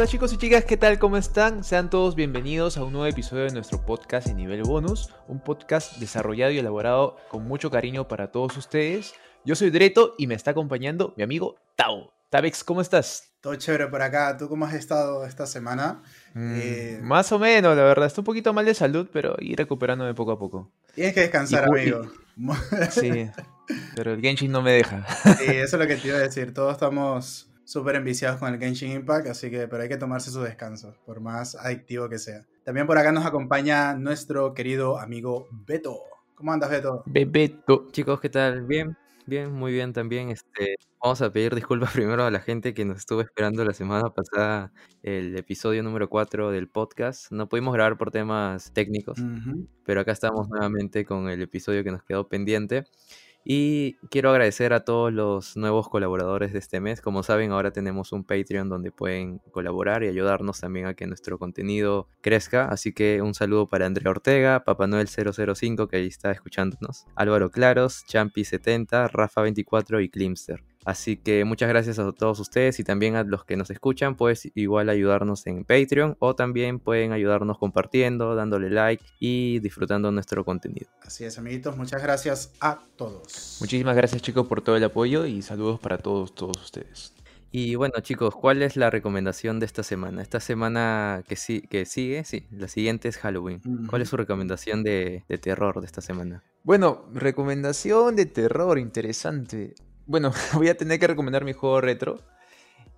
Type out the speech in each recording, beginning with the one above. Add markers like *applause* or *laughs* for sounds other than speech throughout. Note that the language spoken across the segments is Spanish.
Hola chicos y chicas, ¿qué tal? ¿Cómo están? Sean todos bienvenidos a un nuevo episodio de nuestro podcast en nivel bonus, un podcast desarrollado y elaborado con mucho cariño para todos ustedes. Yo soy Dreto y me está acompañando mi amigo Tao. Tabex, ¿cómo estás? Todo chévere por acá. ¿Tú cómo has estado esta semana? Mm, eh, Más o menos, la verdad. Estoy un poquito mal de salud, pero ir recuperándome poco a poco. Tienes que descansar, amigo. Sí, *laughs* pero el Genshin no me deja. Sí, eso es lo que te iba a decir. Todos estamos súper enviciados con el Genshin Impact, así que pero hay que tomarse su descanso, por más adictivo que sea. También por acá nos acompaña nuestro querido amigo Beto. ¿Cómo andas, Beto? Beto. Chicos, ¿qué tal? Bien, bien, muy bien también. Este, vamos a pedir disculpas *laughs* primero a la gente que nos estuvo esperando la semana pasada el episodio número 4 del podcast. No pudimos grabar por temas técnicos, pero acá estamos nuevamente con el episodio que nos quedó pendiente. Y quiero agradecer a todos los nuevos colaboradores de este mes. Como saben, ahora tenemos un Patreon donde pueden colaborar y ayudarnos también a que nuestro contenido crezca. Así que un saludo para Andrea Ortega, Papá Noel 005 que ahí está escuchándonos, Álvaro Claros, Champi70, Rafa24 y Klimster. Así que muchas gracias a todos ustedes y también a los que nos escuchan, pues igual ayudarnos en Patreon o también pueden ayudarnos compartiendo, dándole like y disfrutando nuestro contenido. Así es, amiguitos, muchas gracias a todos. Muchísimas gracias chicos por todo el apoyo y saludos para todos, todos ustedes. Y bueno chicos, ¿cuál es la recomendación de esta semana? Esta semana que, sí, que sigue, sí, la siguiente es Halloween. ¿Cuál es su recomendación de, de terror de esta semana? Bueno, recomendación de terror, interesante bueno, *laughs* voy a tener que recomendar mi juego retro.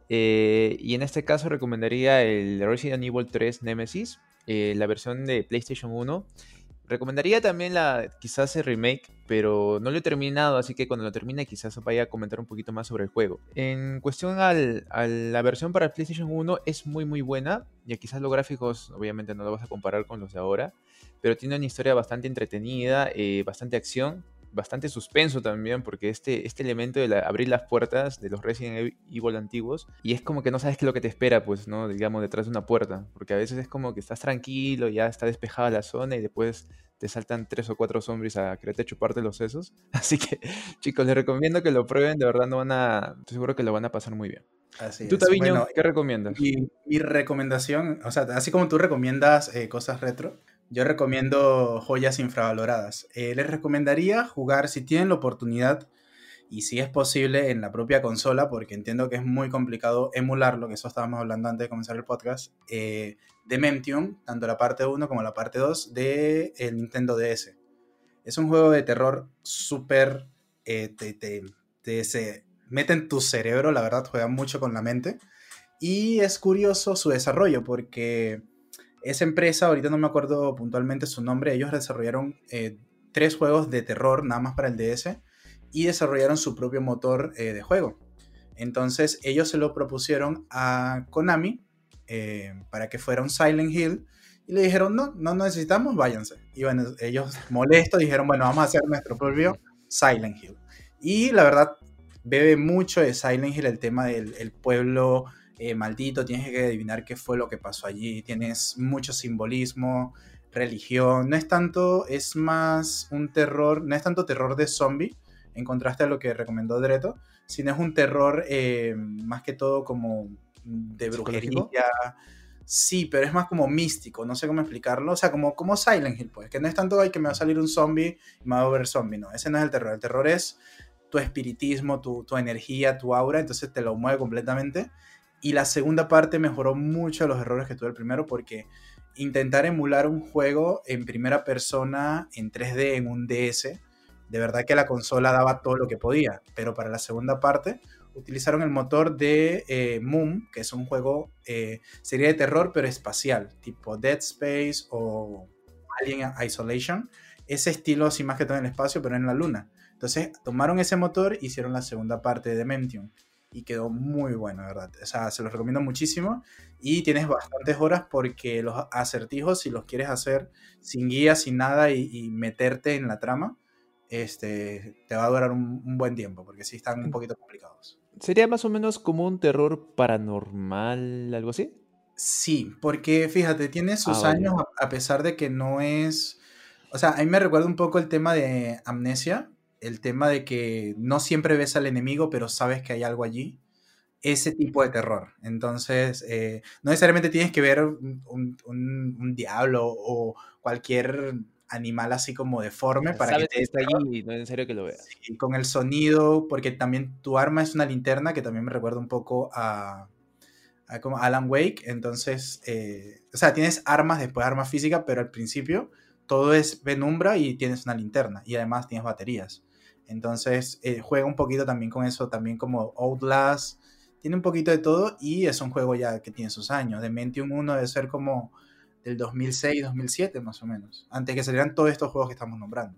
Eh, y en este caso recomendaría el Resident Evil 3 Nemesis, eh, la versión de PlayStation 1. Recomendaría también la quizás el remake, pero no lo he terminado, así que cuando lo termine quizás vaya a comentar un poquito más sobre el juego. En cuestión a la versión para PlayStation 1 es muy muy buena, ya quizás los gráficos obviamente no lo vas a comparar con los de ahora, pero tiene una historia bastante entretenida, eh, bastante acción bastante suspenso también, porque este, este elemento de abrir las puertas de los Resident Evil antiguos, y es como que no sabes qué es lo que te espera, pues, ¿no? Digamos, detrás de una puerta, porque a veces es como que estás tranquilo, ya está despejada la zona y después te saltan tres o cuatro zombies a quererte chuparte los sesos. *laughs* Así que, chicos, les recomiendo que lo prueben, de verdad no van a, estoy seguro que lo van a pasar muy bien. Así ¿Tú, Taviño, qué recomiendas? Mi, mi, recomendación, o sea, así como tú recomiendas eh, cosas retro, yo recomiendo joyas infravaloradas. Eh, les recomendaría jugar, si tienen la oportunidad y si es posible, en la propia consola, porque entiendo que es muy complicado emularlo, que eso estábamos hablando antes de comenzar el podcast, eh, de tanto la parte 1 como la parte 2 de el Nintendo DS. Es un juego de terror súper... Eh, te, te, se mete en tu cerebro, la verdad, juega mucho con la mente. Y es curioso su desarrollo, porque esa empresa, ahorita no me acuerdo puntualmente su nombre, ellos desarrollaron eh, tres juegos de terror nada más para el DS y desarrollaron su propio motor eh, de juego. Entonces ellos se lo propusieron a Konami eh, para que fuera un Silent Hill y le dijeron, no, no necesitamos, váyanse. Y bueno, ellos molestos dijeron, bueno, vamos a hacer nuestro propio Silent Hill. Y la verdad, bebe mucho de Silent Hill el tema del pueblo eh, maldito, tienes que adivinar qué fue lo que pasó allí, tienes mucho simbolismo, religión, no es tanto, es más un terror, no es tanto terror de zombie, en contraste a lo que recomendó Dreto, sino es un terror eh, más que todo como de brujería. Sí, pero es más como místico, no sé cómo explicarlo. O sea, como, como Silent Hill, pues, que no es tanto hay que me va a salir un zombie y me va a ver zombie, no. Ese no es el terror. El terror es tu espiritismo, tu, tu energía, tu aura, entonces te lo mueve completamente. Y la segunda parte mejoró mucho los errores que tuve el primero porque intentar emular un juego en primera persona en 3D en un DS, de verdad que la consola daba todo lo que podía. Pero para la segunda parte utilizaron el motor de eh, Moon, que es un juego, eh, sería de terror pero espacial, tipo Dead Space o Alien Isolation. Ese estilo así más que todo en el espacio, pero en la luna. Entonces tomaron ese motor y hicieron la segunda parte de Dementium y quedó muy bueno, ¿verdad? O sea, se los recomiendo muchísimo y tienes bastantes horas porque los acertijos, si los quieres hacer sin guía, sin nada y, meterte en la trama, este, te va a durar un, buen tiempo porque sí están un mm. poquito complicados. ¿Sería más o menos como un terror paranormal, algo así? Sí, porque fíjate, tiene sus ah, años a pesar de que no es... O sea, a mí me recuerda un poco el tema de Amnesia, el tema de que no siempre ves al enemigo, pero sabes que hay algo allí. ese tipo de terror. Entonces, eh, no necesariamente tienes que ver un, diablo o cualquier animal así como deforme para que te esté allí no es necesario que lo veas. con el sonido, porque también tu arma es una linterna que también me recuerda un poco a, como Alan Wake. Entonces, eh, o sea, tienes armas, después armas físicas, pero al principio todo es penumbra y tienes una linterna y además tienes baterías. Entonces, eh, juega un poquito también con eso, también como Outlast tiene un poquito de todo y es un juego ya que tiene sus años. Dementium 1 debe ser como del 2006, 2007 más o menos, antes que salieran todos estos juegos que estamos nombrando.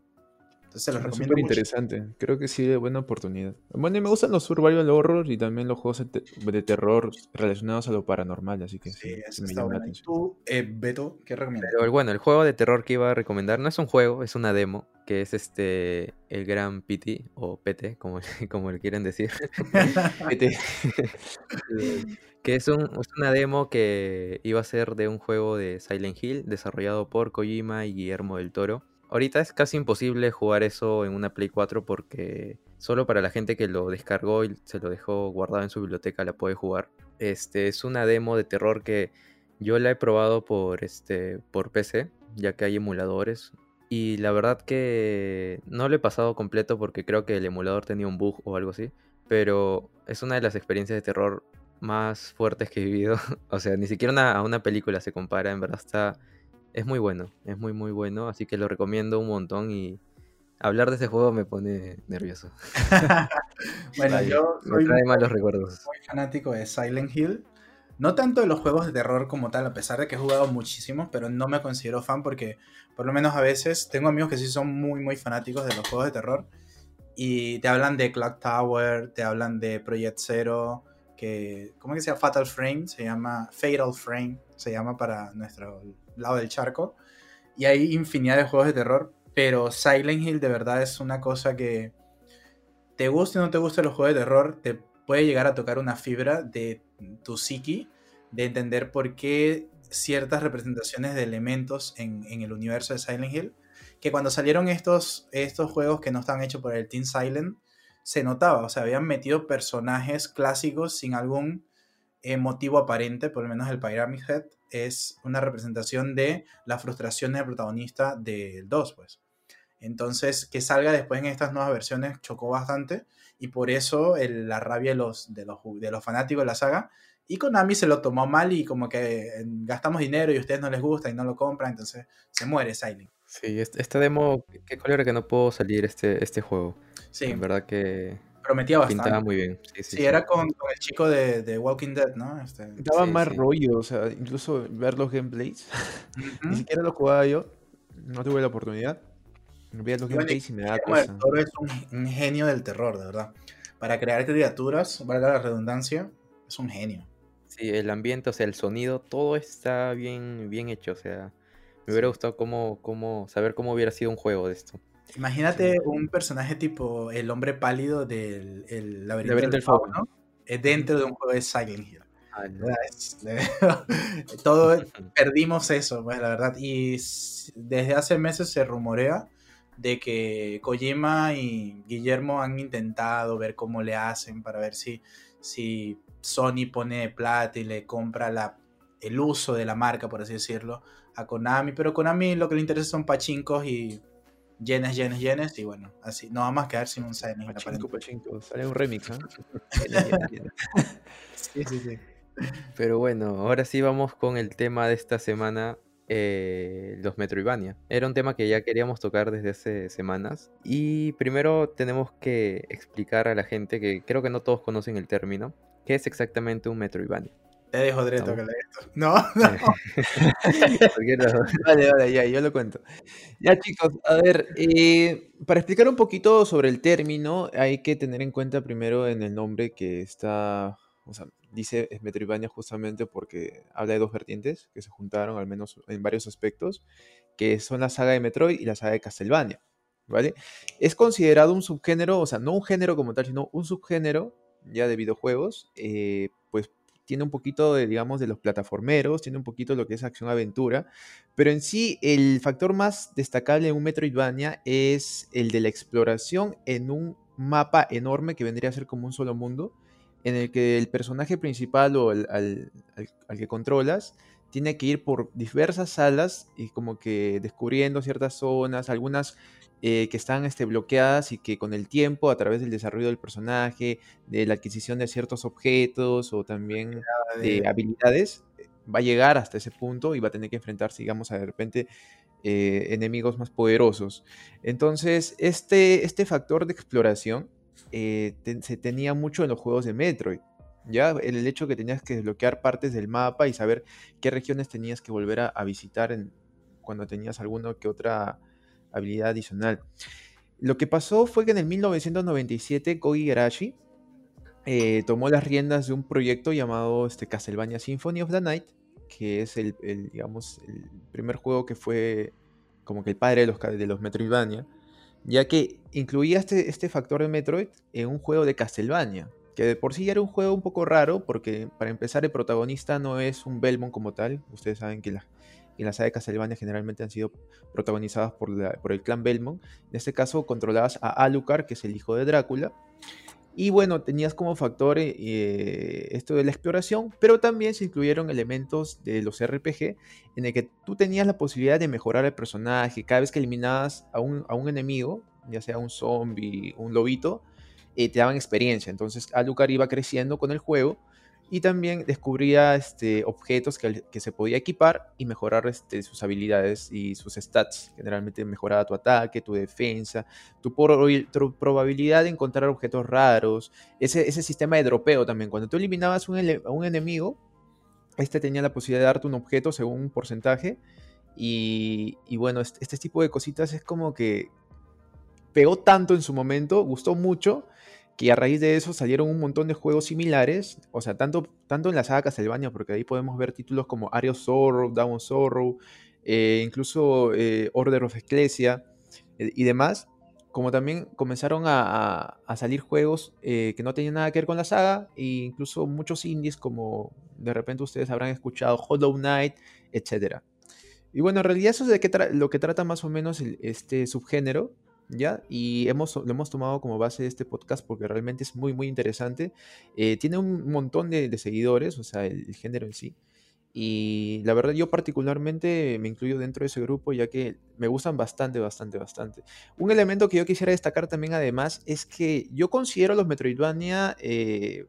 Entonces se los recomiendo. Súper interesante. Creo que sí, de buena oportunidad. Bueno, y me gustan los survival horror y también los juegos de, terror relacionados a lo paranormal, así que sí, eso está bueno. ¿Tú, eh, Beto, qué recomiendas? Pero bueno, el juego de terror que iba a recomendar no es un juego, es una demo, que es este el Gran PT, o PT, como, como le *laughs* quieren decir. *laughs* PT. *laughs* que es, un, es una demo que iba a ser de un juego de Silent Hill desarrollado por Kojima y Guillermo del Toro Ahorita es casi imposible jugar eso en una Play 4 porque solo para la gente que lo descargó y se lo dejó guardado en su biblioteca la puede jugar. Este es una demo de terror que yo la he probado por este por PC, ya que hay emuladores y la verdad que no lo he pasado completo porque creo que el emulador tenía un bug o algo así, pero es una de las experiencias de terror más fuertes que he vivido. *laughs* o sea, ni siquiera a una película se compara, en verdad está es muy bueno, es muy muy bueno, así que lo recomiendo un montón y hablar de ese juego me pone nervioso. *laughs* bueno, yo soy trae malos recuerdos. muy fanático de Silent Hill. No tanto de los juegos de terror como tal, a pesar de que he jugado muchísimos, pero no me considero fan porque por lo menos a veces tengo amigos que sí son muy muy fanáticos de los juegos de terror y te hablan de Clock Tower, te hablan de Project Zero, que ¿cómo que se llama? Fatal Frame, se llama Fatal Frame, se llama para nuestro lado del charco. Y hay infinidad de juegos de terror, pero Silent Hill de verdad es una cosa que te guste o no te guste los juegos de terror, te puede llegar a tocar una fibra de tu psiqui, de entender por qué ciertas representaciones de elementos en, el universo de Silent Hill, que cuando salieron estos, estos juegos que no están hechos por el Team Silent, se notaba, o sea, habían metido personajes clásicos sin algún eh, motivo aparente, por lo menos el Pyramid Head, es una representación de la frustración del protagonista del 2, pues. Entonces, que salga después en estas nuevas versiones chocó bastante y por eso la rabia de los, de, los, de los fanáticos de la saga. Y Konami se lo tomó mal y como que eh, gastamos dinero y a ustedes no les gusta y no lo compran, entonces se muere Silent. Sí, esta demo, qué cólera que no puedo salir este, este juego. Sí. En verdad que prometía bastante. Pintaba muy bien. Sí, era con, el chico de, Walking Dead, ¿no? Este, Daba más rollo, o sea, incluso ver los gameplays. *laughs* Ni siquiera lo jugaba yo, no tuve la oportunidad. Veía los gameplays y me da cosa. es un, genio del terror, de verdad. Para crear criaturas, valga la redundancia, es un genio. Sí, el ambiente, o sea, el sonido, todo está bien, bien hecho, o sea, me hubiera gustado cómo, cómo, saber cómo hubiera sido un juego de esto. Imagínate un personaje tipo el hombre pálido del el laberinto, del fauno dentro de un juego de Silent Hill. *laughs* todo *laughs* perdimos eso, pues, la verdad. Y desde hace meses se rumorea de que Kojima y Guillermo han intentado ver cómo le hacen para ver si, si Sony pone plata y le compra la, el uso de la marca, por así decirlo, a Konami. Pero Konami lo que le interesa son pachincos y yenes, yenes, yenes, y bueno, así, no vamos a quedar sin un Pachinko, pachinko, sale un remix, ¿no? *laughs* sí, sí, sí. Pero bueno, ahora sí vamos con el tema de esta semana, eh, los Metroidvania. Era un tema que ya queríamos tocar desde hace semanas. Y primero tenemos que explicar a la gente que creo que no todos conocen el término, qué es exactamente un Metroidvania. Te dejo directo que le esto. *laughs* No, *laughs* no. vale, vale, ya, yo lo cuento. Ya, chicos, a ver, eh, para explicar un poquito sobre el término, hay que tener en cuenta primero en el nombre que está, o sea, dice Metroidvania justamente porque habla de dos vertientes que se juntaron, al menos en varios aspectos, que son la saga de Metroid y la saga de Castlevania, ¿vale? Es considerado un subgénero, o sea, no un género como tal, sino un subgénero ya de videojuegos, eh, pues tiene un poquito de, digamos, de los plataformeros, tiene un poquito de lo que es acción-aventura, pero en sí el factor más destacable en un Metroidvania es el de la exploración en un mapa enorme que vendría a ser como un solo mundo en el que el personaje principal o al, al que controlas tiene que ir por diversas salas y como que descubriendo ciertas zonas, algunas eh, que están este, bloqueadas y que con el tiempo, a través del desarrollo del personaje, de la adquisición de ciertos objetos o también de habilidades, va a llegar hasta ese punto y va a tener que enfrentarse, digamos, a de repente eh, enemigos más poderosos. Entonces, este, este factor de exploración eh, se tenía mucho en los juegos de Metroid. Ya el hecho que tenías que desbloquear partes del mapa y saber qué regiones tenías que volver a, visitar en, cuando tenías alguna que otra habilidad adicional. Lo que pasó fue que en el 1997 Koji Garashi eh, tomó las riendas de un proyecto llamado este, Castlevania Symphony of the Night, que es el, digamos, el primer juego que fue como que el padre de los, de los Metroidvania, ya que incluía este, este factor de Metroid en un juego de Castlevania que de por sí ya era un juego un poco raro, porque para empezar el protagonista no es un Belmont como tal, ustedes saben que la, en la saga de Castlevania generalmente han sido protagonizadas por, el clan Belmont, en este caso controlabas a Alucard, que es el hijo de Drácula, y bueno, tenías como factor eh, esto de la exploración, pero también se incluyeron elementos de los RPG en el que tú tenías la posibilidad de mejorar el personaje. Cada vez que eliminabas a un, a un enemigo, ya sea un zombie, un lobito, eh, te daban experiencia. Entonces Alucard iba creciendo con el juego y también descubría este, objetos que, que, se podía equipar y mejorar este, sus habilidades y sus stats. Generalmente mejoraba tu ataque, tu defensa, tu, probabilidad de encontrar objetos raros, ese, ese, sistema de dropeo también. Cuando tú eliminabas un un enemigo, este tenía la posibilidad de darte un objeto según un porcentaje. Y, y bueno, este, este tipo de cositas es como que pegó tanto en su momento, gustó mucho que a raíz de eso salieron un montón de juegos similares, o sea, tanto, tanto en la saga Castlevania, porque ahí podemos ver títulos como Area of Sorrow, Down of eh, incluso eh, Order of Ecclesia eh, y demás, como también comenzaron a, salir juegos que no tenían nada que ver con la saga, e incluso muchos indies como de repente ustedes habrán escuchado Hollow Knight, etc. Y bueno, en realidad eso es de que lo que trata más o menos este subgénero, ¿ya? Y hemos, lo hemos tomado como base de este podcast porque realmente es muy, muy interesante. Eh, tiene un montón de, seguidores, o sea, el, género en sí. Y la verdad yo particularmente me incluyo dentro de ese grupo ya que me gustan bastante, bastante, bastante. Un elemento que yo quisiera destacar también además es que yo considero los Metroidvania eh,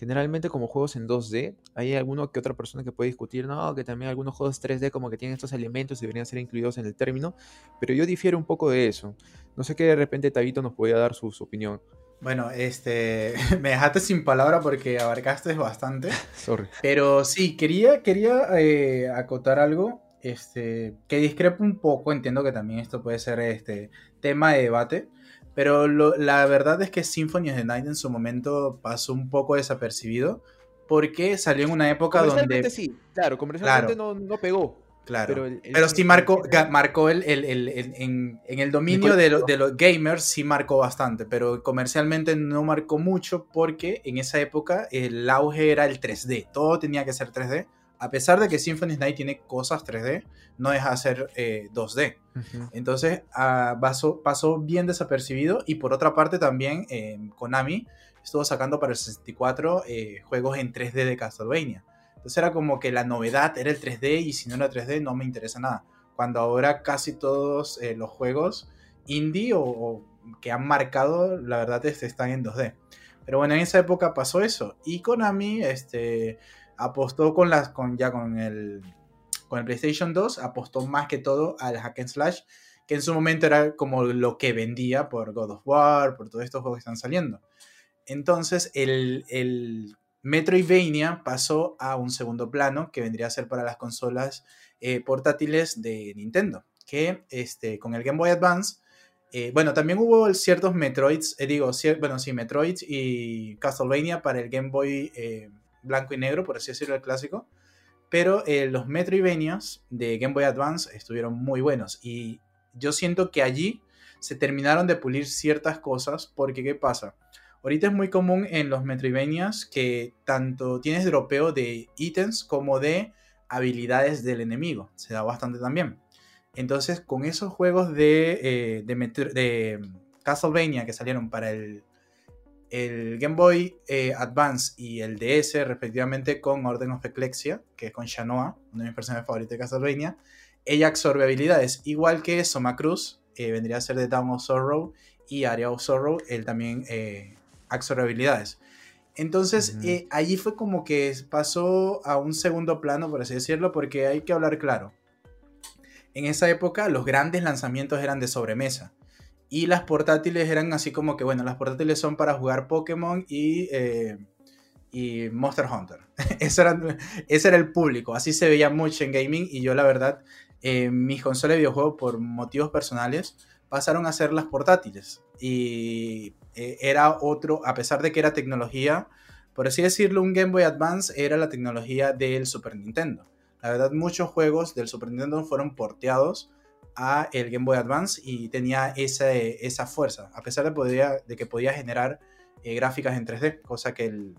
generalmente como juegos en 2D. Hay alguno que otra persona que puede discutir, no, que también algunos juegos 3D como que tienen estos elementos y deberían ser incluidos en el término, pero yo difiero un poco de eso. No sé qué de repente Tabito nos podía dar su, opinión. Bueno, este, *laughs* me dejaste sin palabra porque abarcaste bastante. *laughs* Sorry. Pero sí, quería, quería eh, acotar algo este, que discrepo un poco. Entiendo que también esto puede ser este, tema de debate. Pero la verdad es que Symphony of the Night en su momento pasó un poco desapercibido porque salió en una época donde... sí, claro, comercialmente No, no, pegó. Claro, pero, sí marcó, marcó el, el, el, en, en, el dominio de, de, los gamers, sí marcó bastante, pero comercialmente no marcó mucho porque en esa época el auge era el 3D, todo tenía que ser 3D a pesar de que Symphony Night tiene cosas 3D, no deja de ser 2D. Eh, Entonces ah, pasó, bien desapercibido y por otra parte también eh, Konami estuvo sacando para el 64 eh, juegos en 3D de Castlevania. Entonces era como que la novedad era el 3D y si no era 3D no me interesa nada. Cuando ahora casi todos los juegos indie o, que han marcado, la verdad es que están en 2D. Pero bueno, en esa época pasó eso. Y Konami, este, apostó con las con ya con el con el PlayStation 2 apostó más que todo al hack and slash que en su momento era como lo que vendía por God of War por todos estos juegos que están saliendo. Entonces el, el Metroidvania pasó a un segundo plano que vendría a ser para las consolas eh, portátiles de Nintendo que este con el Game Boy Advance eh, bueno, también hubo ciertos Metroids, eh, digo, bueno, sí, Metroids y Castlevania para el Game Boy blanco y negro, por así decirlo, el clásico. Pero eh, los Metroidvanias de Game Boy Advance estuvieron muy buenos. Y yo siento que allí se terminaron de pulir ciertas cosas. Porque, ¿qué pasa? Ahorita es muy común en los Metroidvanias que tanto tienes dropeo de ítems como de habilidades del enemigo. Se da bastante también. Entonces, con esos juegos de, eh, de, de Castlevania que salieron para el el Game Boy eh, Advance y el DS, respectivamente, con Orden of Ecclesia, que es con Shanoa, una de mis personajes favoritas de Castlevania, ella absorbe habilidades, igual que Soma Cruz, eh, vendría a ser de Down of Sorrow, y Area of Sorrow, él también eh, absorbe habilidades. Entonces, eh, allí fue como que pasó a un segundo plano, por así decirlo, porque hay que hablar claro. En esa época, los grandes lanzamientos eran de sobremesa. Y las portátiles eran así como que, bueno, las portátiles son para jugar Pokémon y, eh, y Monster Hunter. *laughs* ese, era, ese, era, el público. Así se veía mucho en gaming. Y yo, la verdad, mis consolas de videojuegos, por motivos personales, pasaron a ser las portátiles. Y eh, era otro, a pesar de que era tecnología, por así decirlo, un Game Boy Advance era la tecnología del Super Nintendo. La verdad, muchos juegos del Super Nintendo fueron porteados a el Game Boy Advance y tenía esa, esa fuerza, a pesar de, que podía generar eh, gráficas en 3D, cosa que el,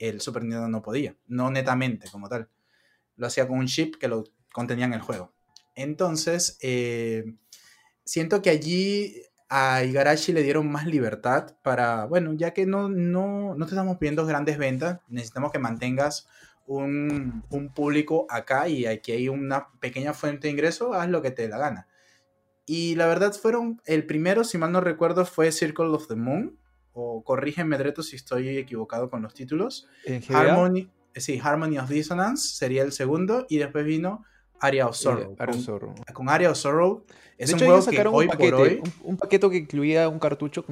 el, Super Nintendo no podía, no netamente como tal. Lo hacía con un chip que lo contenía en el juego. Entonces, eh, siento que allí a Igarashi le dieron más libertad para, bueno, ya que no, no, no te estamos pidiendo grandes ventas, necesitamos que mantengas un, un, público acá y aquí hay una pequeña fuente de ingreso, haz lo que te dé la gana. Y la verdad fueron, el primero, si mal no recuerdo, fue Circle of the Moon, o corrígeme, Dreto, si estoy equivocado con los títulos. Harmony, sí, Harmony of Dissonance sería el segundo, y después vino Area of Sorrow. Sorrow. Con Area of Sorrow es de un hecho, juego que hoy paquete, por hoy... un, paquete que incluía un cartucho,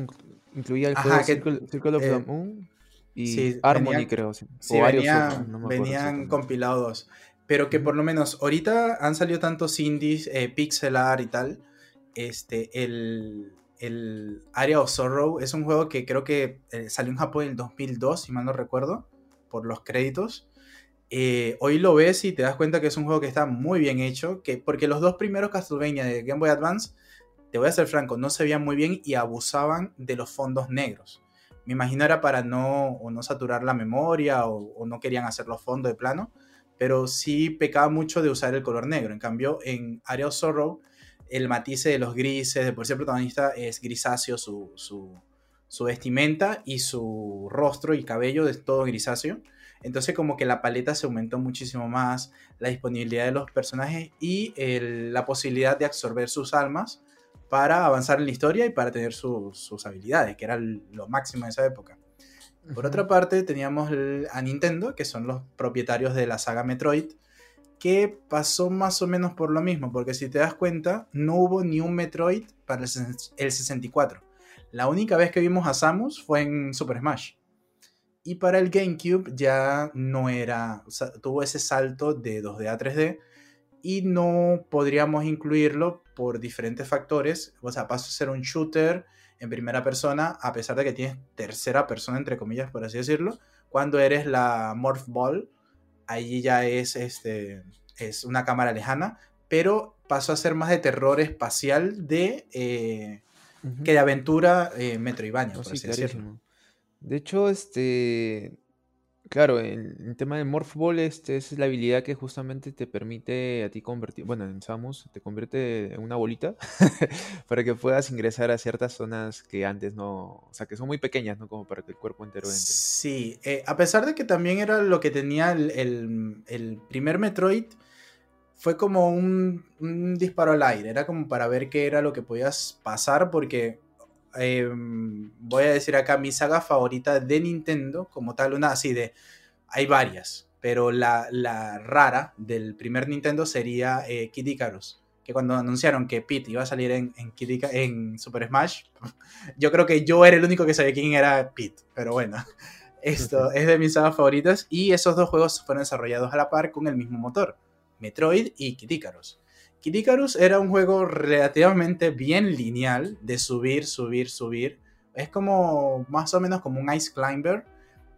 incluía el juego Ajá, Circle, Circle, of eh, the Moon y sí, Harmony, creo. Sí, sí venía, no venían compilados. Pero que por lo menos ahorita han salido tantos indies, eh, pixel art y tal. Este, el, el Area of Sorrow es un juego que creo que eh, salió en Japón en el 2002, si mal no recuerdo, por los créditos. Eh, hoy lo ves y te das cuenta que es un juego que está muy bien hecho, que, porque los dos primeros Castlevania de Game Boy Advance, te voy a ser franco, no se veían muy bien y abusaban de los fondos negros. Me imagino era para no, o no saturar la memoria o, no querían hacer los fondos de plano, pero sí pecaba mucho de usar el color negro. En cambio, en Area of Sorrow, el matiz de los grises, de por sí el protagonista es grisáceo, su, su, su vestimenta y su rostro y cabello es todo grisáceo. Entonces como que la paleta se aumentó muchísimo más, la disponibilidad de los personajes y la posibilidad de absorber sus almas para avanzar en la historia y para tener sus habilidades, que era lo máximo en esa época. Por otra parte, teníamos a Nintendo, que son los propietarios de la saga Metroid, que pasó más o menos por lo mismo, porque si te das cuenta, no hubo ni un Metroid para el 64. La única vez que vimos a Samus fue en Super Smash. Y para el GameCube ya no era, tuvo ese salto de 2D a 3D y no podríamos incluirlo por diferentes factores. O sea, pasó a ser un shooter en primera persona, a pesar de que tienes tercera persona, entre comillas, por así decirlo. Cuando eres la Morph Ball, allí ya es, este, es una cámara lejana, pero pasó a ser más de terror espacial de, eh, que de aventura eh, Metroidvania, por así decirlo. De hecho, este. Claro, el, el tema de Morph Ball este, es la habilidad que justamente te permite a ti convertir. Bueno, en Samus te convierte en una bolita *laughs* para que puedas ingresar a ciertas zonas que antes no. O sea, que son muy pequeñas, ¿no? Como para que el cuerpo entero entre. Sí, eh, a pesar de que también era lo que tenía el, el, el primer Metroid fue como un, un, disparo al aire, era como para ver qué era lo que podías pasar, porque Em, voy a decir acá mi saga favorita de Nintendo, como tal, una así de. Hay varias, pero la, la rara del primer Nintendo sería eh, Kid Icarus. Que cuando anunciaron que Pete iba a salir en, en, en Super Smash, *laughs* yo creo que yo era el único que sabía quién era Pete. Pero bueno, *laughs* esto es de mis sagas favoritas. Y esos dos juegos fueron desarrollados a la par con el mismo motor: Metroid y Kid Icarus. Kid Icarus era un juego relativamente bien lineal de subir, subir, subir. Es como más o menos como un Ice Climber,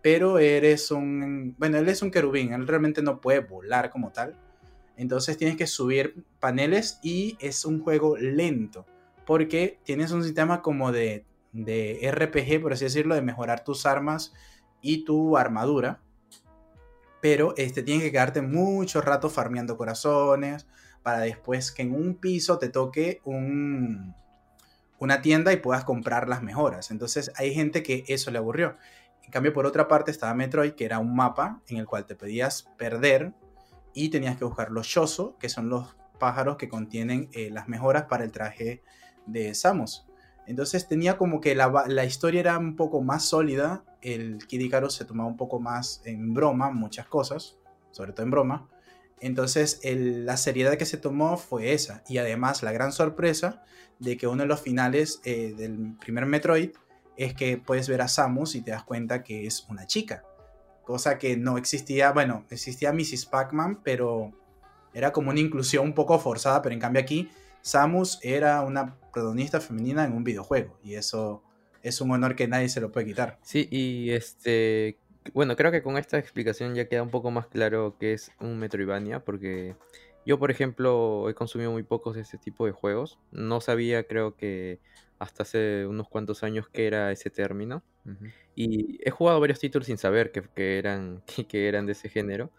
pero eres un... Bueno, él es un querubín, él realmente no puede volar como tal. Entonces tienes que subir paneles y es un juego lento, porque tienes un sistema como de, de RPG, por así decirlo, de mejorar tus armas y tu armadura. Pero este, tienes que quedarte mucho rato farmeando corazones, para después que en un piso te toque un, una tienda y puedas comprar las mejoras. Entonces hay gente que eso le aburrió. En cambio, por otra parte estaba Metroid, que era un mapa en el cual te pedías perder y tenías que buscar los Shoso, que son los pájaros que contienen eh, las mejoras para el traje de Samus. Entonces tenía como que la, la, historia era un poco más sólida, el Kid Icarus se tomaba un poco más en broma muchas cosas, sobre todo en broma. Entonces la seriedad que se tomó fue esa. Y además la gran sorpresa de que uno de los finales eh, del primer Metroid es que puedes ver a Samus y te das cuenta que es una chica. Cosa que no existía, bueno, existía Mrs. Pac-Man, pero era como una inclusión un poco forzada, pero en cambio aquí Samus era una protagonista femenina en un videojuego y eso es un honor que nadie se lo puede quitar. Sí, y este, bueno, creo que con esta explicación ya queda un poco más claro qué es un Metroidvania, porque yo, por ejemplo, he consumido muy pocos de este tipo de juegos. No sabía, creo que hasta hace unos cuantos años que era ese término. Y he jugado varios títulos sin saber que, que eran, *laughs* que, eran de ese género.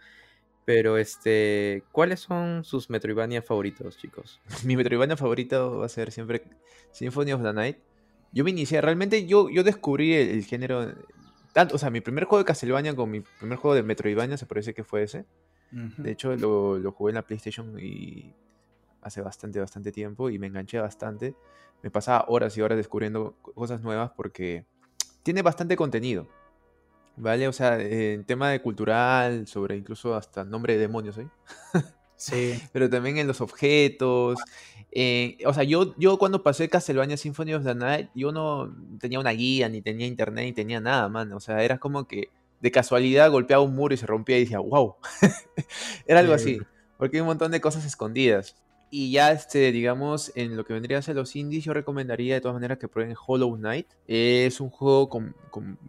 Pero, este, ¿cuáles son sus Metroidvania favoritos, chicos? *laughs* Mi Metroidvania favorito va a ser siempre Symphony of the Night. Yo me inicié, realmente yo, yo descubrí el, género, tanto, o sea, mi primer juego de Castlevania con mi primer juego de Metroidvania se parece que fue ese. De hecho, lo, lo, jugué en la PlayStation y hace bastante, bastante tiempo y me enganché bastante. Me pasaba horas y horas descubriendo cosas nuevas porque tiene bastante contenido. ¿Vale? O sea, en tema de cultural, sobre incluso hasta nombre de demonios, ¿eh? *laughs* Sí. *laughs* Pero también en los objetos. Eh, o sea, yo, yo cuando pasé Castlevania Symphony of the Night, yo no tenía una guía, ni tenía internet, ni tenía nada, man. O sea, era como que de casualidad golpeaba un muro y se rompía y decía, wow. *laughs* era algo así. Porque hay un montón de cosas escondidas. Y ya, este, digamos, en lo que vendría a ser los indies, yo recomendaría de todas maneras que prueben Hollow Knight. Es un juego con,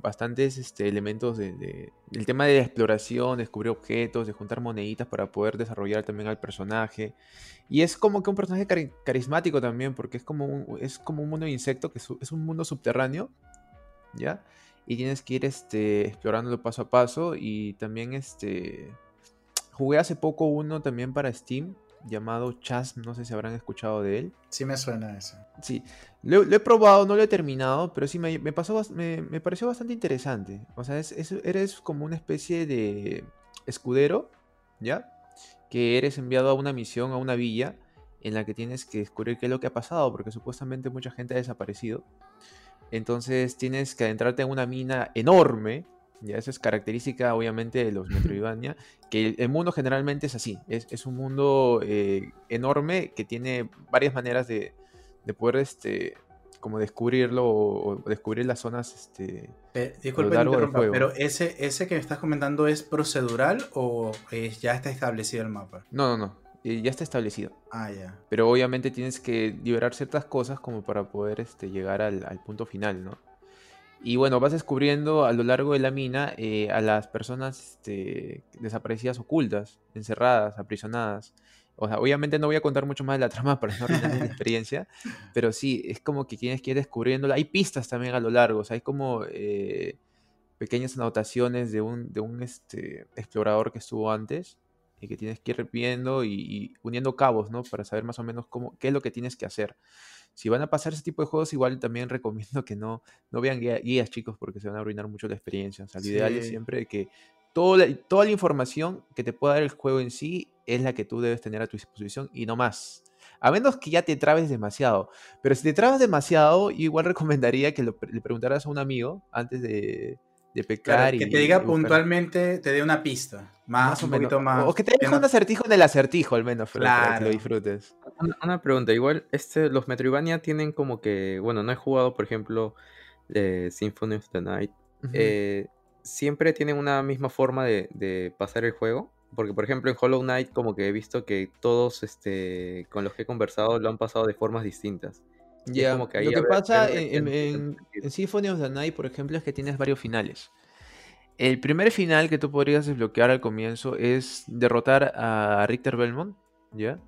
bastantes este, elementos de, del tema de exploración, descubrir objetos, de juntar moneditas para poder desarrollar también al personaje. Y es como que un personaje carismático también, porque es como un, es como un mundo de insecto, que es, un mundo subterráneo, ¿ya? Y tienes que ir este, explorándolo paso a paso. Y también este, jugué hace poco uno también para Steam, llamado Chas, no sé si habrán escuchado de él. Sí me suena eso. Sí, lo, he probado, no lo he terminado, pero sí me, pasó, me, pareció bastante interesante. O sea, eres como una especie de escudero, ¿ya? Que eres enviado a una misión, a una villa, en la que tienes que descubrir qué es lo que ha pasado, porque supuestamente mucha gente ha desaparecido. Entonces tienes que adentrarte en una mina enorme, ya eso es característica, obviamente, de los *laughs* Metroidvania, que el, mundo generalmente es así. Es, un mundo eh, enorme que tiene varias maneras de, poder este, como descubrirlo o, descubrir las zonas este, disculpe, pero ese, ese que me estás comentando es procedural o ya está establecido el mapa? No, no, no. Eh, ya está establecido. Ah, ya. Pero obviamente tienes que liberar ciertas cosas como para poder este, llegar al, al punto final, ¿no? Y bueno, vas descubriendo a lo largo de la mina eh, a las personas este, desaparecidas ocultas, encerradas, aprisionadas. O obviamente no voy a contar mucho más de la *laughs* trama para no arruinar la experiencia, pero sí, es como que tienes que ir descubriéndola. Hay pistas también a lo largo, o sea, hay como eh, pequeñas anotaciones de un, de un este, explorador que estuvo antes y que tienes que ir viendo y, y, uniendo cabos, ¿no? Para saber más o menos cómo, qué es lo que tienes que hacer si van a pasar ese tipo de juegos, igual también recomiendo que no, no vean guías, chicos, porque se van a arruinar mucho la experiencia. O sea, lo ideal es siempre que toda la, toda la información que te pueda dar el juego en sí es la que tú debes tener a tu disposición y no más. A menos que ya te trabes demasiado. Pero si te trabas demasiado, igual *laughs* recomendaría que le preguntaras a un amigo antes de, de pecar. que te diga puntualmente, te dé una pista. Más, un poquito más. O que te deje un acertijo en el acertijo, al menos, para que lo disfrutes. Una, pregunta, igual, este, los Metroidvania tienen como que, bueno, no he jugado, por ejemplo, eh, Symphony of the Night. Eh, ¿Siempre tienen una misma forma de, pasar el juego? Porque, por ejemplo, en Hollow Knight, como que he visto que todos este, con los que he conversado lo han pasado de formas distintas. Ya, lo que pasa en, Symphony of the Night, por ejemplo, es que tienes varios finales. El primer final que tú podrías desbloquear al comienzo es derrotar a Richter Belmont, ¿ya?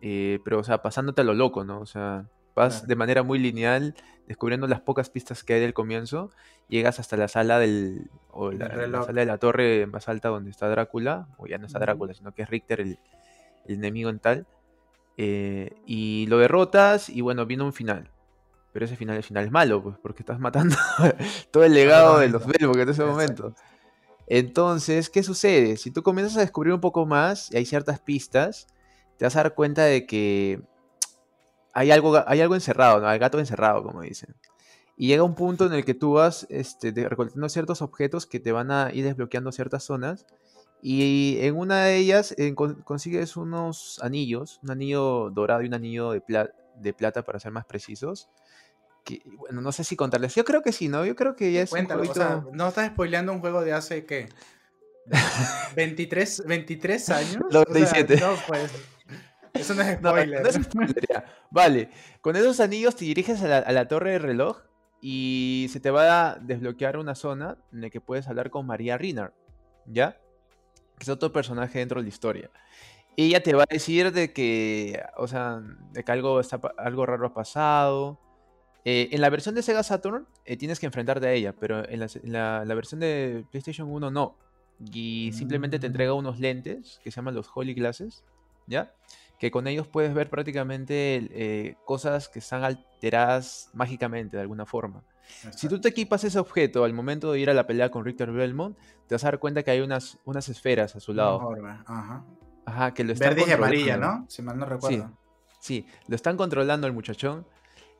Eh, pero, o sea, pasándote a lo loco, ¿no? O sea, vas de manera muy lineal, descubriendo las pocas pistas que hay del comienzo, llegas hasta la sala del. o la, sala de la torre más alta donde está Drácula, o ya no está Drácula, sino que es Richter el, el enemigo en tal. Eh, y lo derrotas y bueno, viene un final. pero ese final, el final es malo, pues, porque estás matando *laughs* todo el legado de los Belmont en ese momento. Entonces, ¿qué sucede? Si tú comienzas a descubrir un poco más y hay ciertas pistas, te vas a dar cuenta de que hay algo, hay algo encerrado, ¿no? Hay gato encerrado, como dicen. Y llega un punto en el que tú vas este, recolectando ciertos objetos que te van a ir desbloqueando ciertas zonas. Y en una de ellas consigues unos anillos, un anillo dorado y un anillo de, de plata, para ser más precisos bueno, no sé si contarles. Yo creo que sí, ¿no? Yo creo que ya es Cuéntalo, o sea, no estás spoileando un juego de hace, ¿qué? *laughs* 23, 23 años. no, pues. Eso no es spoiler. No, es spoiler Vale, con esos anillos te diriges a la, a la, torre de reloj y se te va a desbloquear una zona en la que puedes hablar con María Rinar, ¿ya? Que es otro personaje dentro de la historia. Y ella te va a decir de que, o sea, de que algo, está, algo raro ha pasado, eh, en la versión de Sega Saturn eh, tienes que enfrentarte a ella, pero en la, versión de PlayStation 1 no. Y simplemente te entrega mm. unos lentes que se llaman los Holy Glasses, ¿ya? Que con ellos puedes ver prácticamente eh, cosas que están alteradas mágicamente de alguna forma. Si tú te equipas ese objeto al momento de ir a la pelea con Richter Belmont, te vas a dar cuenta que hay unas, unas esferas a su lado. Ajá. Ajá, que lo están Verde y amarilla, ¿no? Si mal no recuerdo. Sí, sí, lo están controlando el muchachón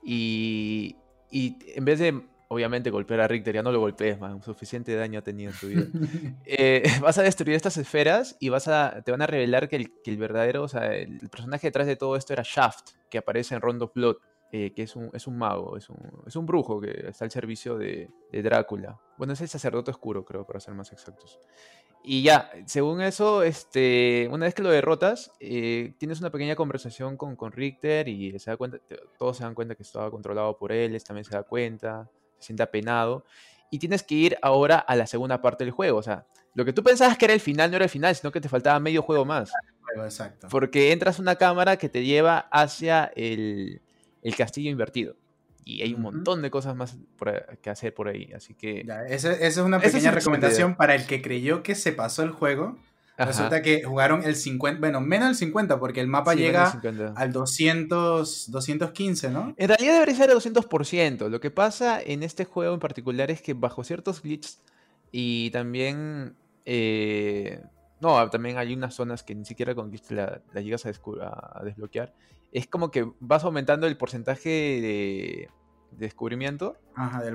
y, en vez de, obviamente, golpear a Richter, ya no lo golpees, más suficiente daño ha tenido en tu vida. *laughs* Eh, *laughs* vas a destruir estas esferas y vas a, te van a revelar que el, verdadero, o sea, el, personaje detrás de todo esto era Shaft, que aparece en Rondo Blood. Eh, que es un, es un mago, es un, es un, brujo que está al servicio de, de, Drácula. Bueno, es el sacerdote oscuro, creo, para ser más exactos. Y ya, según eso, este, una vez que lo derrotas, eh, tienes una pequeña conversación con, con Richter y se da cuenta, todos se dan cuenta que estaba controlado por él, él también se da cuenta, se siente apenado. Y tienes que ir ahora a la segunda parte del juego. O sea, lo que tú pensabas que era el final no era el final, sino que te faltaba medio juego más. Exacto. Porque entras una cámara que te lleva hacia el, el castillo invertido y hay un montón de cosas más que hacer por ahí, así que... esa, es una pequeña recomendación para el que creyó que se pasó el juego. Resulta que jugaron el 50, bueno, menos el 50, porque el mapa llega al 200, 215, ¿no? En realidad debería ser el 200%. Lo que pasa en este juego en particular es que bajo ciertos glitches y también... Eh, no, también hay unas zonas que ni siquiera con glitch la, llegas a, a desbloquear es como que vas aumentando el porcentaje de, descubrimiento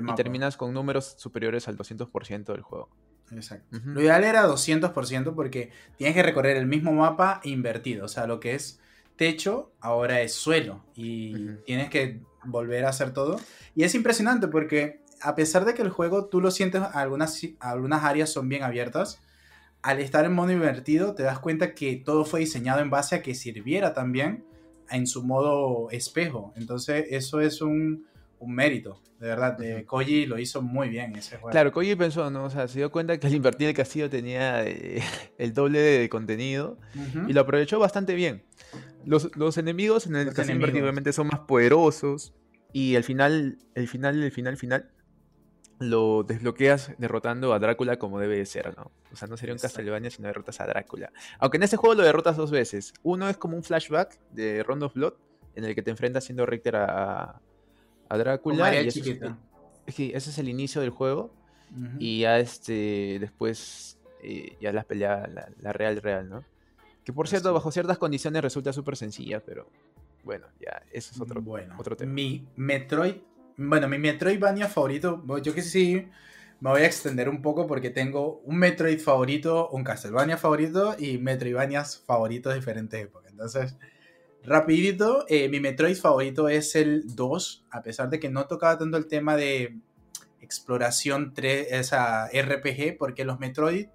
y terminas con números superiores al 200% del juego. Exacto. Lo ideal era 200% porque tienes que recorrer el mismo mapa invertido. O sea, lo que es techo ahora es suelo y tienes que volver a hacer todo. Y es impresionante porque a pesar de que el juego tú lo sientes, algunas, algunas áreas son bien abiertas, al estar en modo invertido te das cuenta que todo fue diseñado en base a que sirviera también en su modo espejo. Entonces, eso es un, mérito, de verdad. De Koji lo hizo muy bien ese juego. Claro, Koji pensó, ¿no? O sea, se dio cuenta que al invertir el castillo tenía eh, *laughs* el doble de contenido y lo aprovechó bastante bien. Los, enemigos en el castillo obviamente son más poderosos y al final, el final, el final, el final lo desbloqueas derrotando a Drácula como debe de ser, ¿no? O sea, no sería un Castlevania si no derrotas a Drácula. Aunque en este juego lo derrotas dos veces. Uno es como un flashback de Rondo of Blood, en el que te enfrentas siendo Richter a, a Drácula. Y ese, es, ese es el inicio del juego. Y ya este, después, eh, ya la pelea, la, real, real, ¿no? Que por cierto, bajo ciertas condiciones resulta súper sencilla, pero bueno, ya, eso es otro, bueno, otro tema. Mi Metroid bueno, mi Metroidvania favorito, yo que sí me voy a extender un poco porque tengo un Metroid favorito, un Castlevania favorito y Metroidvanias favoritos de diferentes épocas. Entonces, rapidito, eh, mi Metroid favorito es el 2, a pesar de que no tocaba tanto el tema de exploración 3, esa RPG, porque los Metroid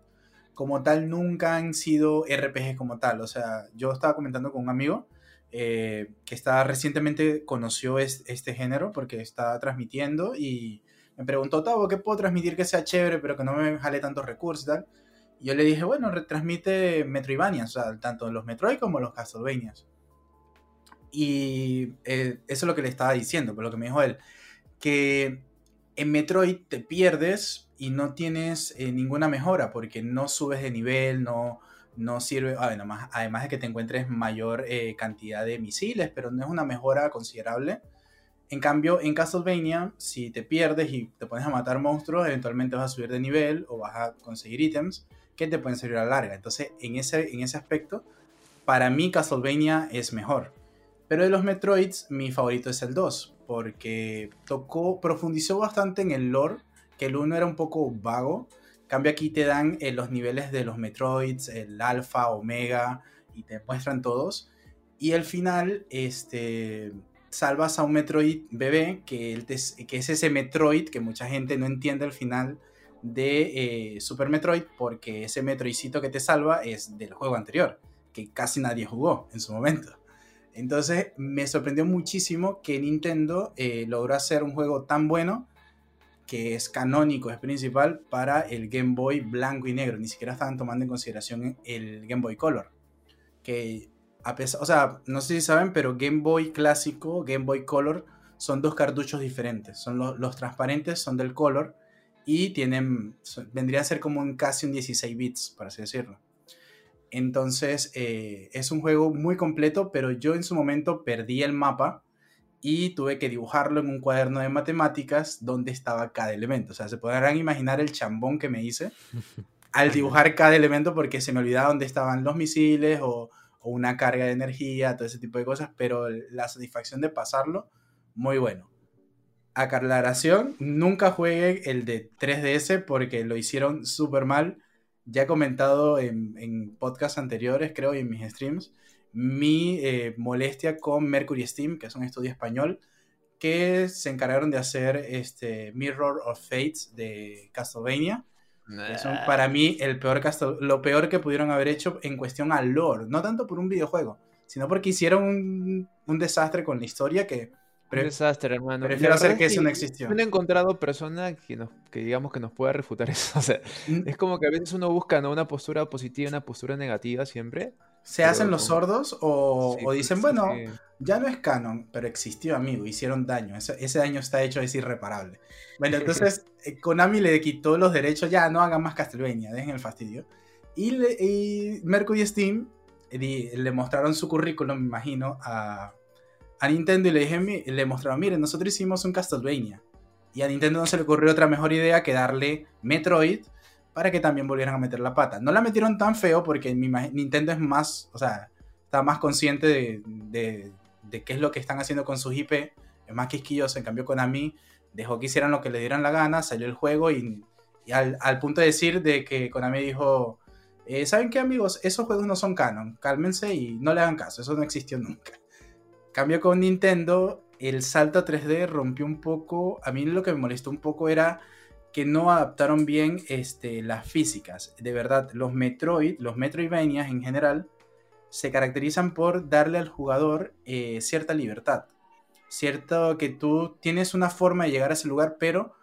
como tal nunca han sido RPG como tal. O sea, yo estaba comentando con un amigo eh, que está recientemente conoció este género porque está transmitiendo y me preguntó, Tavo, ¿qué puedo transmitir que sea chévere pero que no me jale tantos recursos y tal? Yo le dije, bueno, retransmite Metroidvania, o sea, tanto los Metroid como los Castlevanias. Y eh, eso es lo que le estaba diciendo, pero lo que me dijo él, que en Metroid te pierdes y no tienes eh, ninguna mejora porque no subes de nivel, no, no sirve, además, además de que te encuentres mayor eh, cantidad de misiles, pero no es una mejora considerable. En cambio, en Castlevania, si te pierdes y te pones a matar monstruos, eventualmente vas a subir de nivel o vas a conseguir ítems que te pueden servir a la larga. Entonces, en ese, en ese aspecto, para mí Castlevania es mejor. Pero de los Metroids, mi favorito es el 2, porque tocó, profundizó bastante en el lore, que el 1 era un poco vago. Cambio aquí te dan eh, los niveles de los Metroids, el Alpha, Omega, y te muestran todos. Y al final, este, salvas a un Metroid bebé, que, que es ese Metroid que mucha gente no entiende al final de eh, Super Metroid, porque ese Metroidcito que te salva es del juego anterior, que casi nadie jugó en su momento. Entonces me sorprendió muchísimo que Nintendo eh, logró hacer un juego tan bueno que es canónico, es principal para el Game Boy blanco y negro. Ni siquiera estaban tomando en consideración el Game Boy Color. Que a pesar, o sea, no sé si saben, pero Game Boy clásico, Game Boy Color son dos cartuchos diferentes. Son los transparentes son del Color y tienen vendría a ser como un casi un 16 bits, por así decirlo. Entonces eh, es un juego muy completo, pero yo en su momento perdí el mapa y tuve que dibujarlo en un cuaderno de matemáticas donde estaba cada elemento. O sea, se podrán imaginar el chambón que me hice al dibujar cada elemento porque se me olvidaba dónde estaban los misiles o, o una carga de energía, todo ese tipo de cosas, pero la satisfacción de pasarlo, muy bueno. Aclaración, nunca juegue el de 3DS porque lo hicieron súper mal ya he comentado en, en podcasts anteriores, creo, y en mis streams, mi eh, molestia con Mercury Steam, que es un estudio español, que se encargaron de hacer este Mirror of Fates de Castlevania. Es para mí el peor lo peor que pudieron haber hecho en cuestión al lore, no tanto por un videojuego, sino porque hicieron un, un desastre con la historia que un desastre, hermano. Prefiero hacer que eso no existió. No he encontrado persona que, nos, que digamos que nos pueda refutar *laughs* eso. O sea, mm. es como que a veces uno busca ¿no? una postura positiva y una postura negativa siempre. Se hacen los sordos o, o dicen, bueno, ya no es canon, pero existió, amigo, hicieron daño. Ese, ese daño está hecho, es irreparable. Bueno, *laughs* entonces eh, Konami le quitó los derechos, ya no hagan más Castlevania, dejen el fastidio. Y, y Mercury Steam eh, le mostraron su currículum, me imagino, a, a Nintendo y le, dije, le mostraron, miren, nosotros hicimos un Castlevania. Y a Nintendo no se le ocurrió otra mejor idea que darle Metroid para que también volvieran a meter la pata. No la metieron tan feo porque Nintendo es más, o sea, está más consciente de, qué es lo que están haciendo con sus IP. Es más quisquilloso. En cambio, Konami dejó que hicieran lo que le dieran la gana, salió el juego y, al, punto de decir de que Konami dijo, eh, ¿saben qué amigos? Esos juegos no son canon, cálmense y no le hagan caso, eso no existió nunca. Cambio con Nintendo, el salto a 3D rompió un poco. A mí lo que me molestó un poco era que no adaptaron bien este, las físicas. De verdad, los Metroid, los Metroidvanias en general, se caracterizan por darle al jugador eh, cierta libertad. Cierto que tú tienes una forma de llegar a ese lugar, pero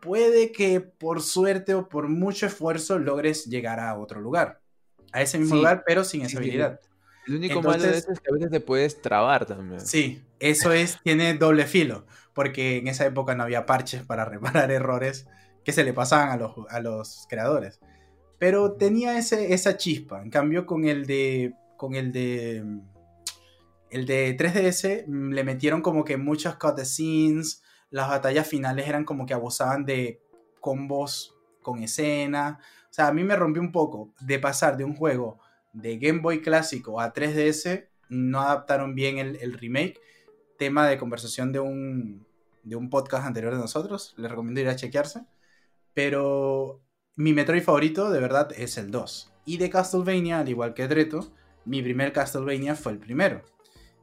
puede que por suerte o por mucho esfuerzo logres llegar a otro lugar. A ese mismo lugar, pero sin esa habilidad. El único malo de eso es que a veces te puedes trabar también. Sí, eso es, tiene doble filo, porque en esa época no había parches para reparar *laughs* errores que se le pasaban a los, a los creadores. Pero tenía ese, esa chispa. En cambio, con el de. Con el de. El de 3DS mm, le metieron como que muchas cutscenes. Las batallas finales eran como que abusaban de combos con escena. O sea, a mí me rompió un poco de pasar de un juego de Game Boy clásico a 3DS no adaptaron bien el, remake. Tema de conversación de un, de un podcast anterior de nosotros. Les recomiendo ir a chequearse. Pero mi Metroid favorito de verdad es el 2. Y de Castlevania, al igual que Dreto, mi primer Castlevania fue el primero.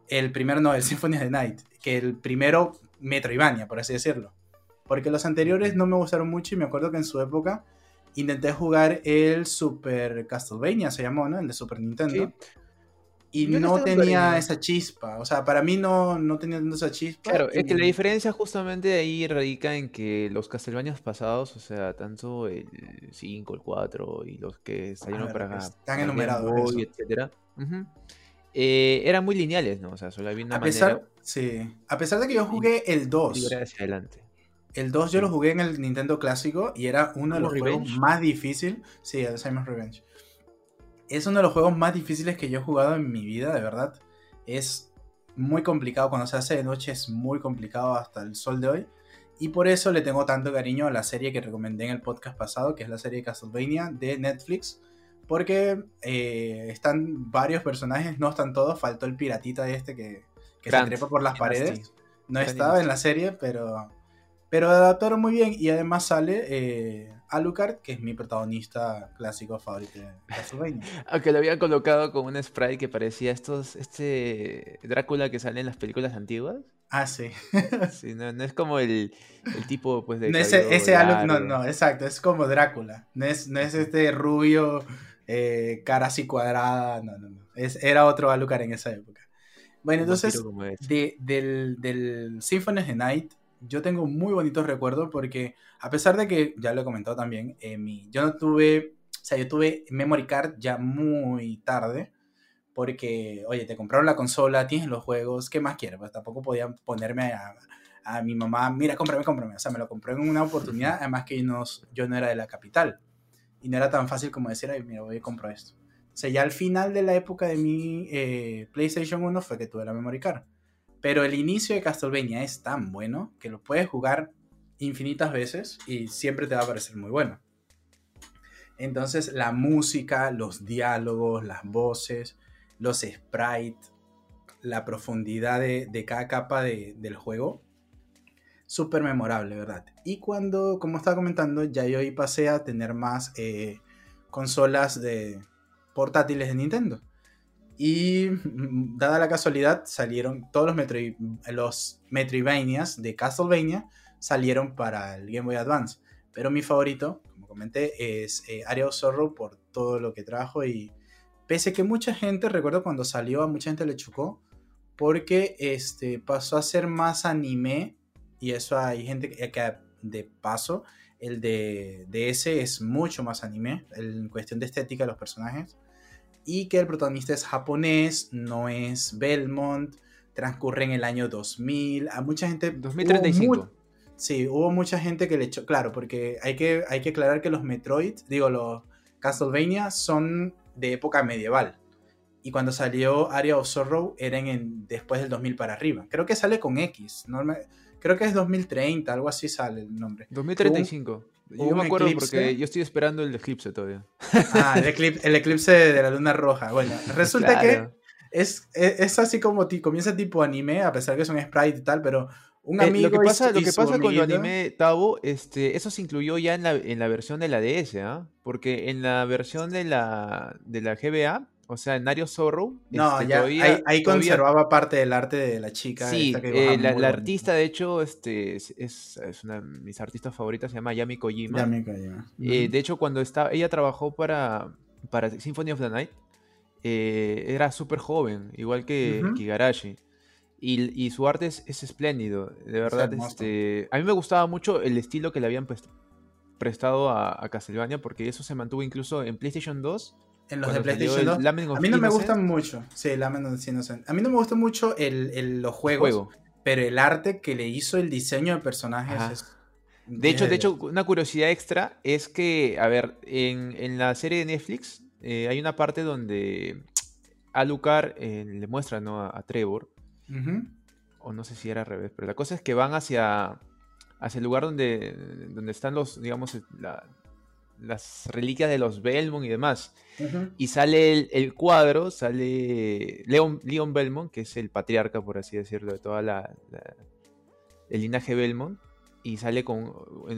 El primero no, el *laughs* Symphony of the Night. Que el primero Metroidvania, por así decirlo. Porque los anteriores no me gustaron mucho y me acuerdo que en su época intenté jugar el Super Castlevania, se llamó, ¿no? El de Super Nintendo. Y no tenía esa chispa. O sea, para mí no, no tenía esa chispa. Claro, es que la diferencia justamente de ahí radica en que los Castlevanias pasados, o sea, tanto el 5, el 4 y los que salieron para acá. Están enumerados. etcétera. Eh, eran muy lineales, ¿no? O sea, solo había una a pesar, Sí. A pesar de que yo jugué el 2. hacia adelante. El 2 yo lo jugué en el Nintendo clásico y era uno de los juegos más difíciles. Sí, el Simon's Revenge. Es uno de los juegos más difíciles que yo he jugado en mi vida, de verdad. Es muy complicado, cuando se hace de noche es muy complicado hasta el sol de hoy. Y por eso le tengo tanto cariño a la serie que recomendé en el podcast pasado, que es la serie Castlevania de Netflix. Porque eh, están varios personajes, no están todos, faltó el piratita este que, que se trepa por las paredes. No estaba en la serie, pero, pero adaptaron muy bien. Y además sale eh, Alucard, que es mi protagonista clásico favorito de Castlevania. *laughs* Aunque lo habían colocado con un sprite que parecía estos, este Drácula que sale en las películas antiguas. Ah, sí. *laughs* sí no, es como el, el, tipo pues de... No, ese, ese Alucard, no, no, exacto, es como Drácula. No es, no es este rubio, eh, cara así cuadrada, no, no, no. Es, era otro Alucard en esa época. Bueno, entonces, de, del, del Symphony of the Night yo tengo muy bonitos recuerdos porque a pesar de que, ya lo he comentado también, eh, mi, yo no tuve, o sea, yo tuve Memory Card ya muy tarde porque, oye, te compraron la consola, tienes los juegos, ¿qué más quieres? Pues tampoco podía ponerme a, a mi mamá, mira, cómprame, cómprame. O sea, me lo compré en una oportunidad, además que no, yo no era de la capital y no era tan fácil como decir, ay, mira, voy a comprar esto. O sea, ya al final de la época de mi eh, PlayStation 1 fue que tuve la Memory Card. Pero el inicio de Castlevania es tan bueno que lo puedes jugar infinitas veces y siempre te va a parecer muy bueno. Entonces la música, los diálogos, las voces, los sprites, la profundidad de, cada capa del juego, súper memorable, ¿verdad? Y cuando, como estaba comentando, ya yo ahí pasé a tener más eh, consolas de portátiles de Nintendo. Y mm, dada la casualidad, salieron todos los, Metroid, los Metroidvanias de Castlevania salieron para el Game Boy Advance. Pero mi favorito, como comenté, es eh, of Sorrow por todo lo que trajo. Y pese que mucha gente, recuerdo cuando salió, a mucha gente le chocó. Porque este, pasó a ser más anime. Y eso hay gente que, de paso, el de, de ese es mucho más anime. En cuestión de estética de los personajes y que el protagonista es japonés, no es Belmont, transcurre en el año 2000, a mucha gente... 2035. sí, hubo mucha gente que le echó, claro, porque hay que, hay que aclarar que los Metroid, digo, los Castlevania son de época medieval. Y cuando salió Area of Sorrow eran en, después del 2000 para arriba. Creo que sale con X. ¿no? Creo que es 2030, algo así sale el nombre. 2035. Yo me acuerdo porque yo estoy esperando el eclipse todavía. Ah, el eclipse, el eclipse de la luna roja. Bueno, *laughs* resulta que es, es, así como comienza tipo anime, a pesar que es un sprite y tal, pero un amigo. Eh, lo que pasa, lo que pasa con el anime Tabo, este, eso se incluyó ya en la, en la versión de la DS, ¿ah? Porque en la versión de la, de la GBA o sea, en Ario Zorro. No, este, ya ahí, conservaba parte del arte de la chica. Sí, eh, la, artista, de hecho, este, es, es, una de mis artistas favoritas, se llama Yami Kojima. Yami Kojima. Eh, de hecho, cuando estaba, ella trabajó para, para Symphony of the Night, eh, era súper joven, igual que Kigarashi. Y, su arte es, espléndido, de verdad. este, a mí me gustaba mucho el estilo que le habían prestado a, a Castlevania, porque eso se mantuvo incluso en PlayStation 2 en los de PlayStation 2. A mí no me gustan mucho. Sí, Lament of Innocent. A mí no me gusta mucho el, los juegos. Pero el arte que le hizo el diseño de personajes es. De hecho, de hecho, una curiosidad extra es que, a ver, en, la serie de Netflix eh, hay una parte donde Alucard eh, le muestra ¿no? a, Trevor. O no sé si era al revés, pero la cosa es que van hacia, hacia el lugar donde, donde están los, digamos, la, las reliquias de los Belmont y demás. Y sale el, cuadro, sale Leon, Leon Belmont, que es el patriarca, por así decirlo, de toda la, el linaje Belmont, y sale con,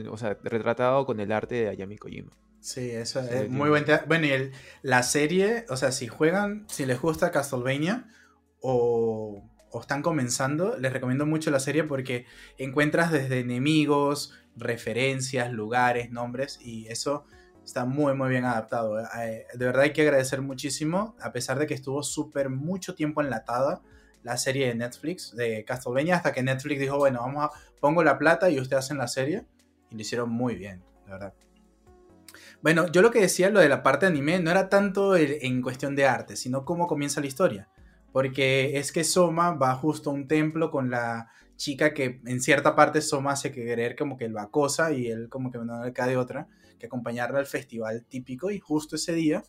o sea, retratado con el arte de Ayami Kojima. Sí, eso es muy buen Bueno, y el, la serie, o sea, si juegan, si les gusta Castlevania o, o están comenzando, les recomiendo mucho la serie porque encuentras desde enemigos, referencias, lugares, nombres, y eso está muy, muy bien adaptado. Eh, de verdad hay que agradecer muchísimo, a pesar de que estuvo súper mucho tiempo enlatada la serie de Netflix de Castlevania, hasta que Netflix dijo, bueno, vamos a, pongo la plata y ustedes hacen la serie, y lo hicieron muy bien, de verdad. Bueno, yo lo que decía, lo de la parte de anime, no era tanto en cuestión de arte, sino cómo comienza la historia. Porque es que Soma va justo a un templo con la chica que en cierta parte Soma hace creer como que lo acosa y él como que no le cae de otra que acompañarla al festival típico y justo ese día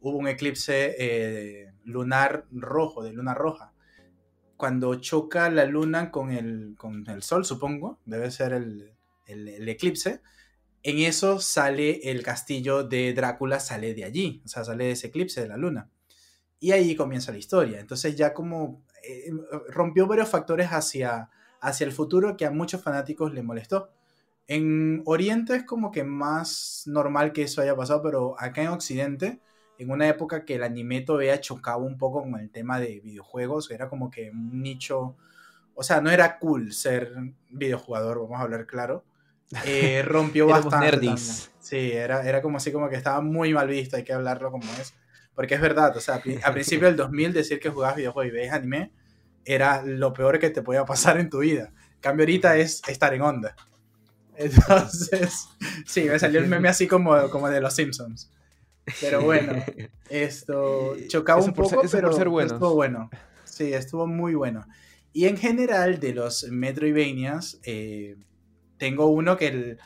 hubo un eclipse eh, lunar rojo, de luna roja. cuando choca la luna con el, con el sol, supongo, debe ser el, el, eclipse, en eso sale el castillo de Drácula, sale de allí, o sea, sale de ese eclipse de la luna. Y ahí comienza la historia. Entonces ya como eh, rompió varios factores hacia, hacia el futuro que a muchos fanáticos le molestó. En Oriente es como que más normal que eso haya pasado, pero acá en Occidente, en una época que el anime todavía chocaba un poco con el tema de videojuegos, era como que un nicho, o sea, no era cool ser videojugador, vamos a hablar claro. Eh, *laughs* rompió bastante. Sí, era, era como así como que estaba muy mal visto, hay que hablarlo como es. Porque es verdad, o sea, a principio del 2000 decir que jugabas videojuegos y ves anime era lo peor que te podía pasar en tu vida. cambio ahorita es estar en onda. *laughs* Entonces, sí, me salió el meme así como, como de los Simpsons. Pero bueno, *laughs* esto chocaba un poco, pero estuvo bueno. Sí, estuvo muy bueno. Y en general, de los Metroidvanias, eh, tengo uno que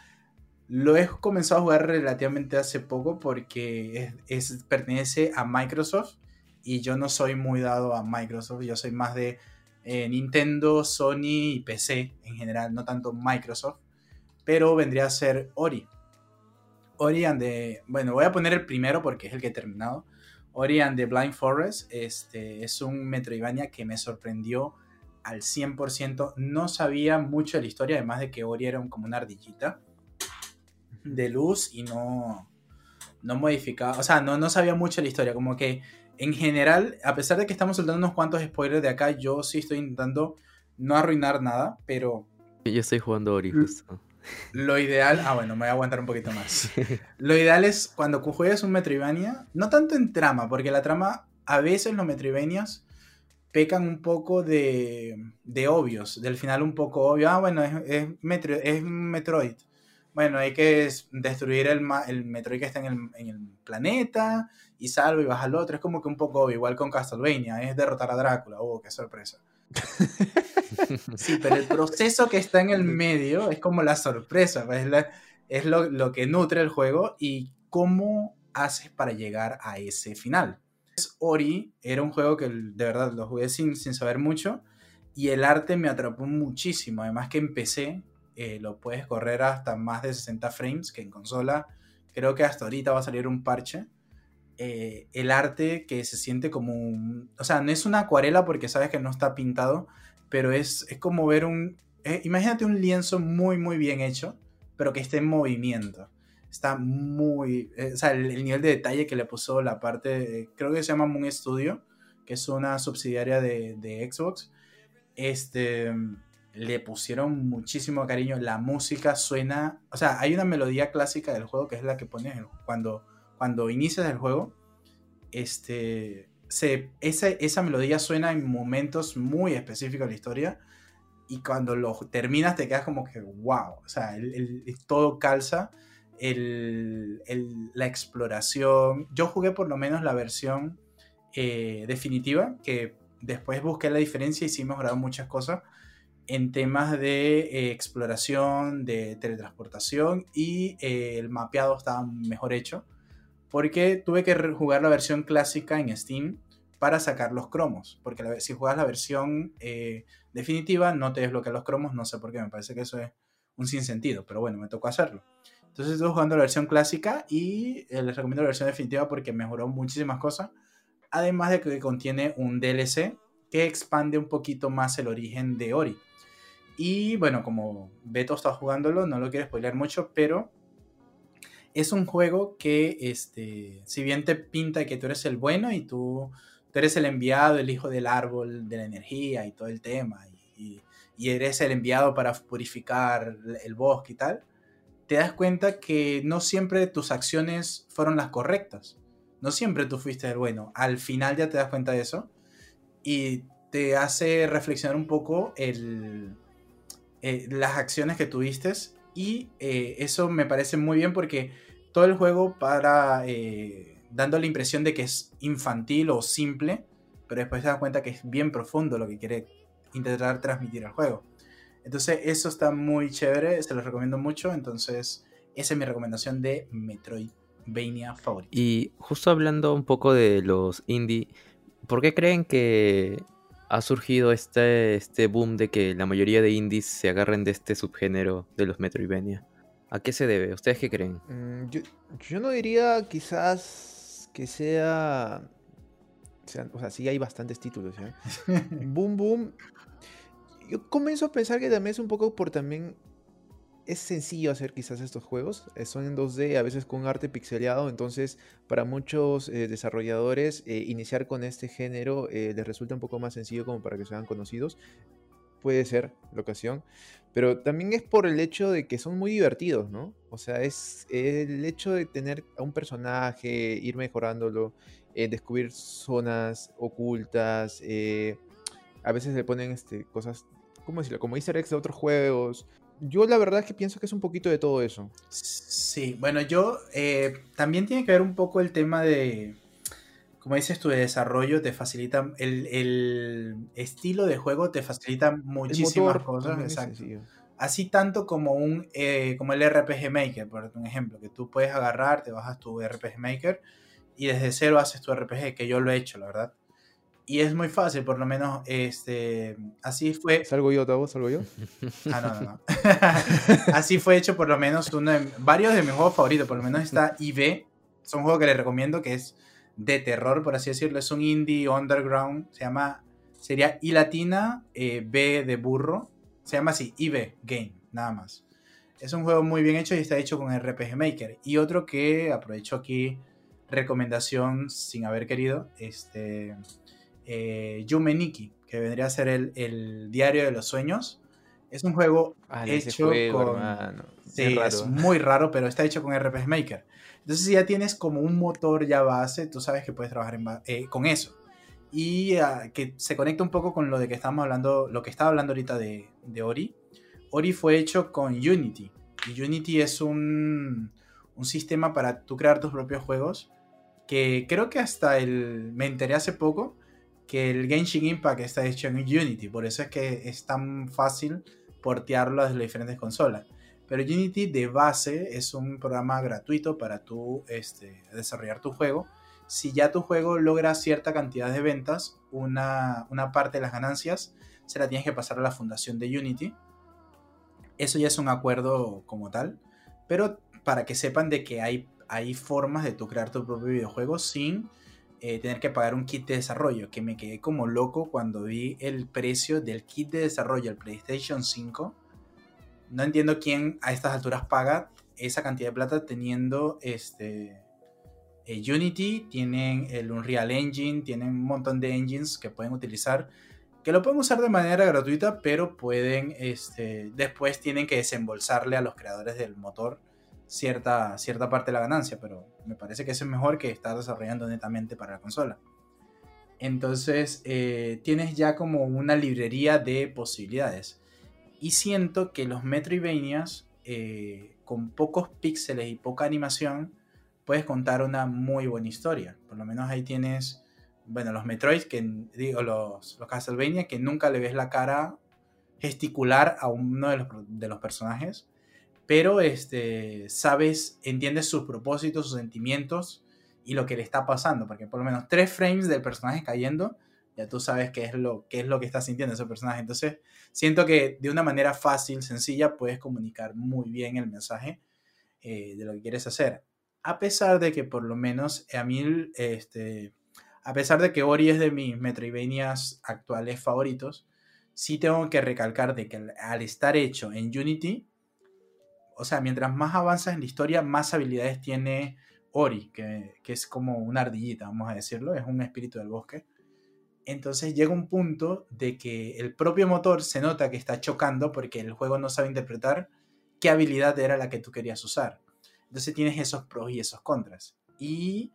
lo he comenzado a jugar relativamente hace poco porque es, pertenece a Microsoft y yo no soy muy dado a Microsoft, yo soy más de eh, Nintendo, Sony y PC en general, no tanto Microsoft, pero vendría a ser Ori. Ori and the... Bueno, voy a poner el primero porque es el que he terminado. Ori and the Blind Forest este, es un Metroidvania que me sorprendió al 100%. No sabía mucho de la historia, además de que Ori era como una ardillita de luz y no, no modificaba. O sea, no, no sabía mucho de la historia. Como que en general, a pesar de que estamos soltando unos cuantos spoilers de acá, yo sí estoy intentando no arruinar nada, pero... Yo estoy jugando Ori justo. Lo ideal, ah bueno, me voy a aguantar un poquito más. *laughs* Lo ideal es cuando juegues un Metroidvania, no tanto en trama, porque la trama, a veces los Metroidvanias pecan un poco de, de obvios, del final un poco obvio, ah bueno, es, es, es Metroid. Bueno, hay que destruir el, el Metroid que está en el, en el planeta y salvo y baja al otro. Es como que un poco obvio, igual con Castlevania, es derrotar a Drácula. Oh, qué sorpresa. *laughs* Sí, pero el proceso que está en el medio es como la sorpresa, pues, es, lo, que nutre el juego y cómo haces para llegar a ese final. Ori era un juego que de verdad lo jugué sin, sin saber mucho y el arte me atrapó muchísimo. Además que empecé, eh, lo puedes correr hasta más de 60 frames, que en consola creo que hasta ahorita va a salir un parche. Eh, el arte que se siente como un... O sea, no es una acuarela porque sabes que no está pintado, pero es, es como ver un... Eh, imagínate un lienzo muy, muy bien hecho, pero que esté en movimiento. Está muy... Eh, o sea, el, nivel de detalle que le puso la parte... creo que se llama Moon Studio, que es una subsidiaria de, de Xbox. Este le pusieron muchísimo cariño. La música suena. O sea, hay una melodía clásica del juego que es la que pones cuando, cuando inicias el juego. Este se, esa, melodía suena en momentos muy específicos de la historia y cuando lo terminas te quedas como que wow, o sea, todo calza, la exploración. Yo jugué por lo menos la versión eh, definitiva, que después busqué la diferencia y sí mejoraron muchas cosas en temas de eh, exploración, de teletransportación y eh, el mapeado estaba mejor hecho porque tuve que jugar la versión clásica en Steam para sacar los cromos. Porque si juegas la versión eh, definitiva no te desbloquea los cromos, no sé por qué, me parece que eso es un sinsentido, pero bueno, me tocó hacerlo. Entonces estuve jugando la versión clásica y eh, les recomiendo la versión definitiva porque mejoró muchísimas cosas. Además de que contiene un DLC que expande un poquito más el origen de Ori. Y bueno, como Beto está jugándolo, no lo quiero spoiler mucho, pero es un juego que, este, si bien te pinta que tú eres el bueno y tú, eres el enviado, el hijo del árbol de la energía y todo el tema, y, eres el enviado para purificar el bosque y tal, te das cuenta que no siempre tus acciones fueron las correctas. No siempre tú fuiste el bueno. Al final ya te das cuenta de eso y te hace reflexionar un poco el, eh, las acciones que tuviste y eh, eso me parece muy bien porque todo el juego para eh, dando la impresión de que es infantil o simple, pero después te das cuenta que es bien profundo lo que quiere intentar transmitir el juego. Entonces eso está muy chévere, se lo recomiendo mucho, entonces esa es mi recomendación de Metroidvania favorito. Y justo hablando un poco de los indie, ¿por qué creen que ha surgido este, este boom de que la mayoría de indies se agarren de este subgénero de los Metroidvania? ¿A qué se debe? ¿Ustedes qué creen? Mm, yo, no diría quizás que sea, O sea, sí hay bastantes títulos. ¿eh? *laughs* boom Boom. Yo comienzo a pensar que también es un poco por también es sencillo hacer quizás estos juegos. Eh, son en 2D, a veces con arte pixeleado. Entonces, para muchos eh, desarrolladores, eh, iniciar con este género les resulta un poco más sencillo como para que sean conocidos. Puede ser la ocasión. Pero también es por el hecho de que son muy divertidos, ¿no? O sea, es el hecho de tener a un personaje, ir mejorándolo, descubrir zonas ocultas. a veces le ponen este, cosas, ¿cómo decirlo? Como easter eggs de otros juegos yo la verdad es que pienso que es un poquito de todo eso. Sí, bueno, yo eh, también tiene que ver un poco el tema de, como dices de desarrollo, te facilita, el, estilo de juego te facilita muchísimas cosas. Exacto. Así tanto como un eh, como el RPG Maker, por ejemplo, que tú puedes agarrar, te bajas tu RPG Maker y desde cero haces tu RPG, que yo lo he hecho, la verdad y es muy fácil, por lo menos, este, así fue. ¿Salgo yo, Tavo? ¿Salgo yo? Ah, no, no, no. *laughs* así fue hecho por lo menos uno de, varios de mis juegos favoritos, por lo menos está IB, es un juego que les recomiendo que es de terror, por así decirlo, es un indie underground, se llama, sería I latina, eh, B de burro, se llama así, IB Game, nada más. Es un juego muy bien hecho y está hecho con RPG Maker. Y otro que aprovecho aquí, recomendación sin haber querido, este eh, Yume Nikki, que vendría a ser el, diario de los sueños. Es un juego ah, hecho con... Sí, es muy raro, pero está hecho con RPG Maker. Entonces si ya tienes como un motor ya base, tú sabes que puedes trabajar eh, con eso. Y ah, que se conecta un poco con lo de que estamos hablando, lo que estaba hablando ahorita de, Ori. Ori fue hecho con Unity. Y Unity es un, sistema para tú crear tus propios juegos. Que creo que hasta el... Me enteré hace poco que el Genshin Impact está hecho en Unity, por eso es que es tan fácil portearlo a las diferentes consolas. Pero Unity de base es un programa gratuito para tú este, desarrollar tu juego. Si ya tu juego logra cierta cantidad de ventas, una, parte de las ganancias se la tienes que pasar a la fundación de Unity. Eso ya es un acuerdo como tal. Pero para que sepan de que hay, hay formas de tú crear tu propio videojuego sin eh, tener que pagar un kit de desarrollo, que me quedé como loco cuando vi el precio del kit de desarrollo del PlayStation 5. No entiendo quién a estas alturas paga esa cantidad de plata teniendo este eh, Unity, tienen el Unreal Engine, tienen un montón de engines que pueden utilizar, que lo pueden usar de manera gratuita, pero pueden, este, después tienen que desembolsarle a los creadores del motor cierta, cierta parte de la ganancia, pero me parece que eso es mejor que estar desarrollando netamente para la consola. Entonces eh, tienes ya como una librería de posibilidades. Y siento que los Metroidvanias, eh, con pocos píxeles y poca animación, puedes contar una muy buena historia. Por lo menos ahí tienes, bueno, los Metroid, que digo, los, los Castlevania, que nunca le ves la cara gesticular a uno de los, de los personajes pero este, sabes, entiendes sus propósitos, sus sentimientos y lo que le está pasando, porque por lo menos tres frames del personaje cayendo, ya tú sabes qué es lo, qué es lo que está sintiendo ese personaje. Entonces, siento que de una manera fácil, sencilla, puedes comunicar muy bien el mensaje eh, de lo que quieres hacer. A pesar de que por lo menos a mí, este, a pesar de que Ori es de mis Metroidvanias actuales favoritos, sí tengo que recalcar de que al estar hecho en Unity, o sea, mientras más avanzas en la historia, más habilidades tiene Ori, que, es como una ardillita, vamos a decirlo, es un espíritu del bosque. Entonces llega un punto de que el propio motor se nota que está chocando porque el juego no sabe interpretar qué habilidad era la que tú querías usar. Entonces tienes esos pros y esos contras. Y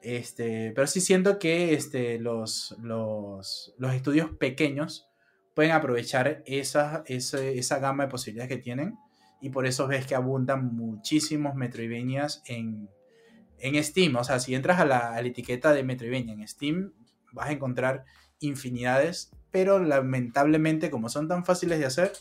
este, pero sí siento que este, los, los, los estudios pequeños pueden aprovechar esa, esa, esa, gama de posibilidades que tienen y por eso ves que abundan muchísimos Metroidvanias en, en Steam. O sea, si entras a la, etiqueta de Metroidvania en Steam, vas a encontrar infinidades, pero lamentablemente como son tan fáciles de hacer,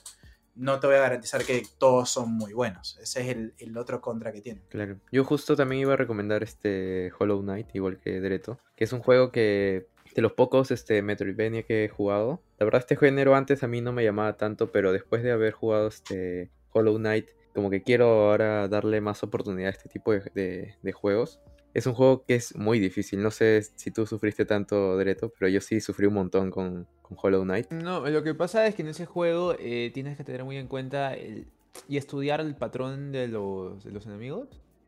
no te voy a garantizar que todos son muy buenos. Ese es el, otro contra que tiene. Claro. Yo justo también iba a recomendar este Hollow Knight, igual que Dreto, que es un juego que de los pocos este, Metroidvania que he jugado. La verdad, este género antes a mí no me llamaba tanto, pero después de haber jugado este Hollow Knight, como que quiero ahora darle más oportunidad a este tipo de, juegos. Es un juego que es muy difícil. No sé si tú sufriste tanto, Dreto, pero yo sí sufrí un montón con, con Hollow Knight. No, lo que pasa es que en ese juego eh, tienes que tener muy en cuenta y estudiar el patrón de los, de los enemigos.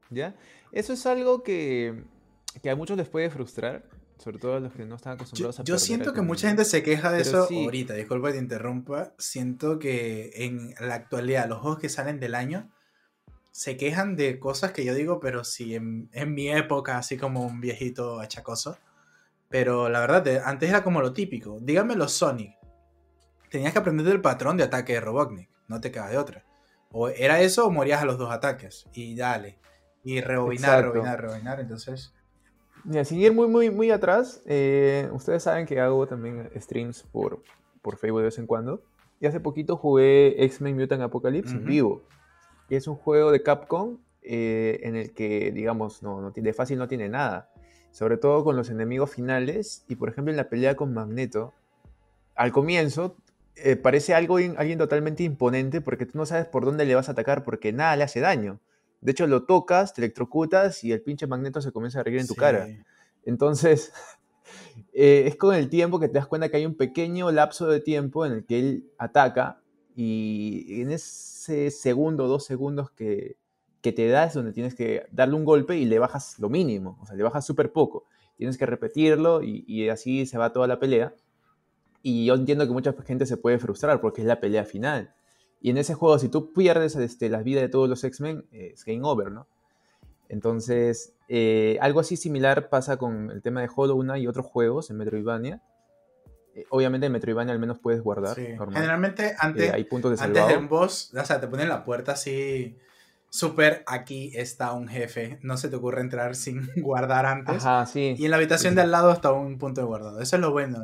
¿Ya? Eso es algo que, que a muchos les puede frustrar sobre todo los que no están acostumbrados yo, a Yo siento que mucha gente se queja de eso ahorita, disculpa que te interrumpa. Siento que en la actualidad, los juegos que salen del año se quejan de cosas que yo digo, pero sí, en, mi época, así como un viejito achacoso. Pero la verdad, antes era como lo típico. Dígame los Sonic. Tenías que aprender el patrón de ataque de Robotnik. No te queda de otra. O era eso o morías a los dos ataques. Y dale. Y rebobinar, rebobinar, rebobinar. Entonces y a seguir muy, muy, muy atrás, eh, ustedes saben que hago también streams por, por Facebook de vez en cuando. Y hace poquito jugué X-Men Mutant Apocalypse en vivo. Y es un juego de Capcom eh, en el que, digamos, no, no, de fácil no tiene nada. Sobre todo con los enemigos finales. Y por ejemplo, en la pelea con Magneto, al comienzo eh, parece algo, alguien totalmente imponente porque tú no sabes por dónde le vas a atacar porque nada le hace daño. De hecho, lo tocas, te electrocutas y el pinche magneto se comienza a reír en tu cara. Entonces, *laughs* eh, es con el tiempo que te das cuenta que hay un pequeño lapso de tiempo en el que él ataca y en ese segundo, dos segundos que, que te da es donde tienes que darle un golpe y le bajas lo mínimo, o sea, le bajas súper poco. Tienes que repetirlo y, y, así se va toda la pelea. Y yo entiendo que mucha gente se puede frustrar porque es la pelea final. Y en ese juego, si tú pierdes este, las vidas de todos los X-Men, eh, es game over, ¿no? Entonces, eh, algo así similar pasa con el tema de Hollow Knight y otros juegos en Metroidvania. Eh, obviamente en Metroidvania al menos puedes guardar. Generalmente antes, hay puntos de antes de un boss, o sea, te ponen la puerta así súper, aquí está un jefe. No se te ocurre entrar *laughs* sin guardar antes. Ajá, sí. Y en la habitación de al lado está un punto de guardado. Eso es lo bueno.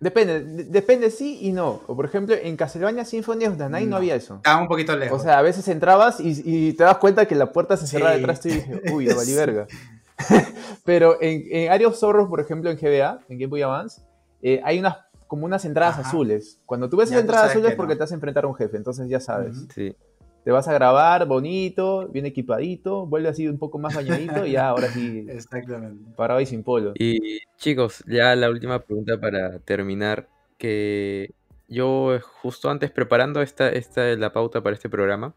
Depende, depende sí y no. O por ejemplo, en Castlevania Symphony of the Night no, había eso. Estaba un poquito lejos. O sea, a veces entrabas y, te das cuenta que la puerta se cerraba detrás de ti y dije, *laughs* uy, no valí verga. *laughs* Pero en, en Area of Sorrow, por ejemplo, en GBA, en Game Boy Advance, eh, hay unas como unas entradas azules. Cuando tú ves esas entradas azules es porque te vas a enfrentar a un jefe, entonces ya sabes. Sí te vas a grabar bonito, bien equipadito, vuelve así un poco más bañadito y ya ahora sí. *laughs* Exactamente. Parado y sin polo. Y chicos, ya la última pregunta para terminar, que yo justo antes preparando esta, esta la pauta para este programa,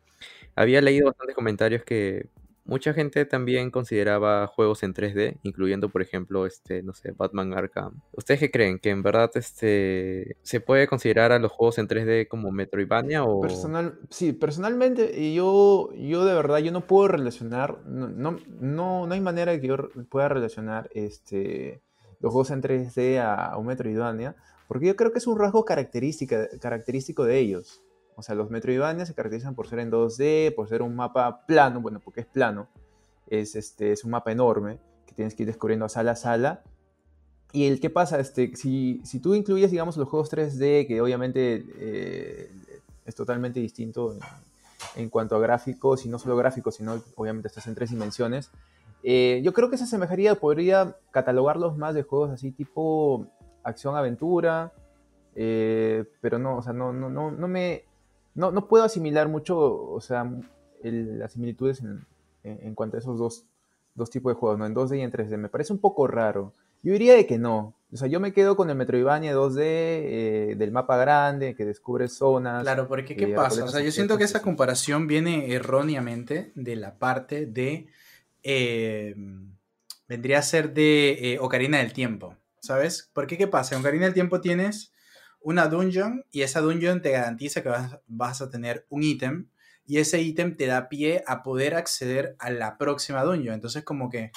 había leído bastantes comentarios que Mucha gente también consideraba juegos en 3D, incluyendo, por ejemplo, este, no sé, Batman Arkham. ¿Ustedes qué creen? ¿Que en verdad este, se puede considerar a los juegos en 3D como Metroidvania o...? Personal, sí, personalmente yo, yo de verdad, yo no puedo relacionar, no, no, no, hay manera que yo pueda relacionar este, los juegos en 3D a, un Metroidvania, porque yo creo que es un rasgo característico de ellos. O sea, los Metroidvania se caracterizan por ser en 2D, por ser un mapa plano, bueno, porque es plano. Es, este, es un mapa enorme que tienes que ir descubriendo sala a sala. Y el qué pasa, este, si, si tú incluyes, digamos, los juegos 3D, que obviamente eh, es totalmente distinto en, cuanto a gráficos, y no solo gráficos, sino obviamente estás en tres dimensiones, eh, yo creo que se asemejaría, podría catalogarlos más de juegos así tipo acción-aventura, eh, pero no, o sea, no, no, no, no me no, no puedo asimilar mucho, o sea, las similitudes en, cuanto a esos dos, dos, tipos de juegos, ¿no? En 2D y en 3D. Me parece un poco raro. Yo diría de que no. O sea, yo me quedo con el Metroidvania 2D, eh, del mapa grande, que descubre zonas. Claro, porque ¿qué pasa? O sea, yo siento que esa comparación viene erróneamente de la parte de... Eh, vendría a ser de eh, Ocarina del Tiempo, ¿sabes? Porque ¿qué pasa? En Ocarina del Tiempo tienes una dungeon y esa dungeon te garantiza que vas, a tener un ítem y ese ítem te da pie a poder acceder a la próxima dungeon. Entonces como que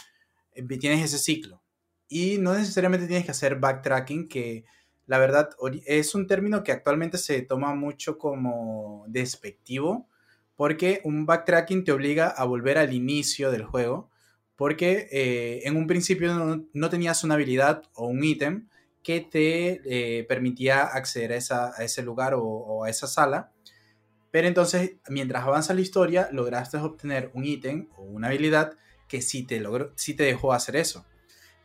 eh, tienes ese ciclo. Y no necesariamente tienes que hacer backtracking, que la verdad es un término que actualmente se toma mucho como despectivo, porque un backtracking te obliga a volver al inicio del juego, porque eh, en un principio no, no, tenías una habilidad o un ítem, que te eh, permitía acceder a, ese lugar o, a esa sala. Pero entonces, mientras avanza la historia, lograste obtener un ítem o una habilidad que sí te, logró, sí te dejó hacer eso.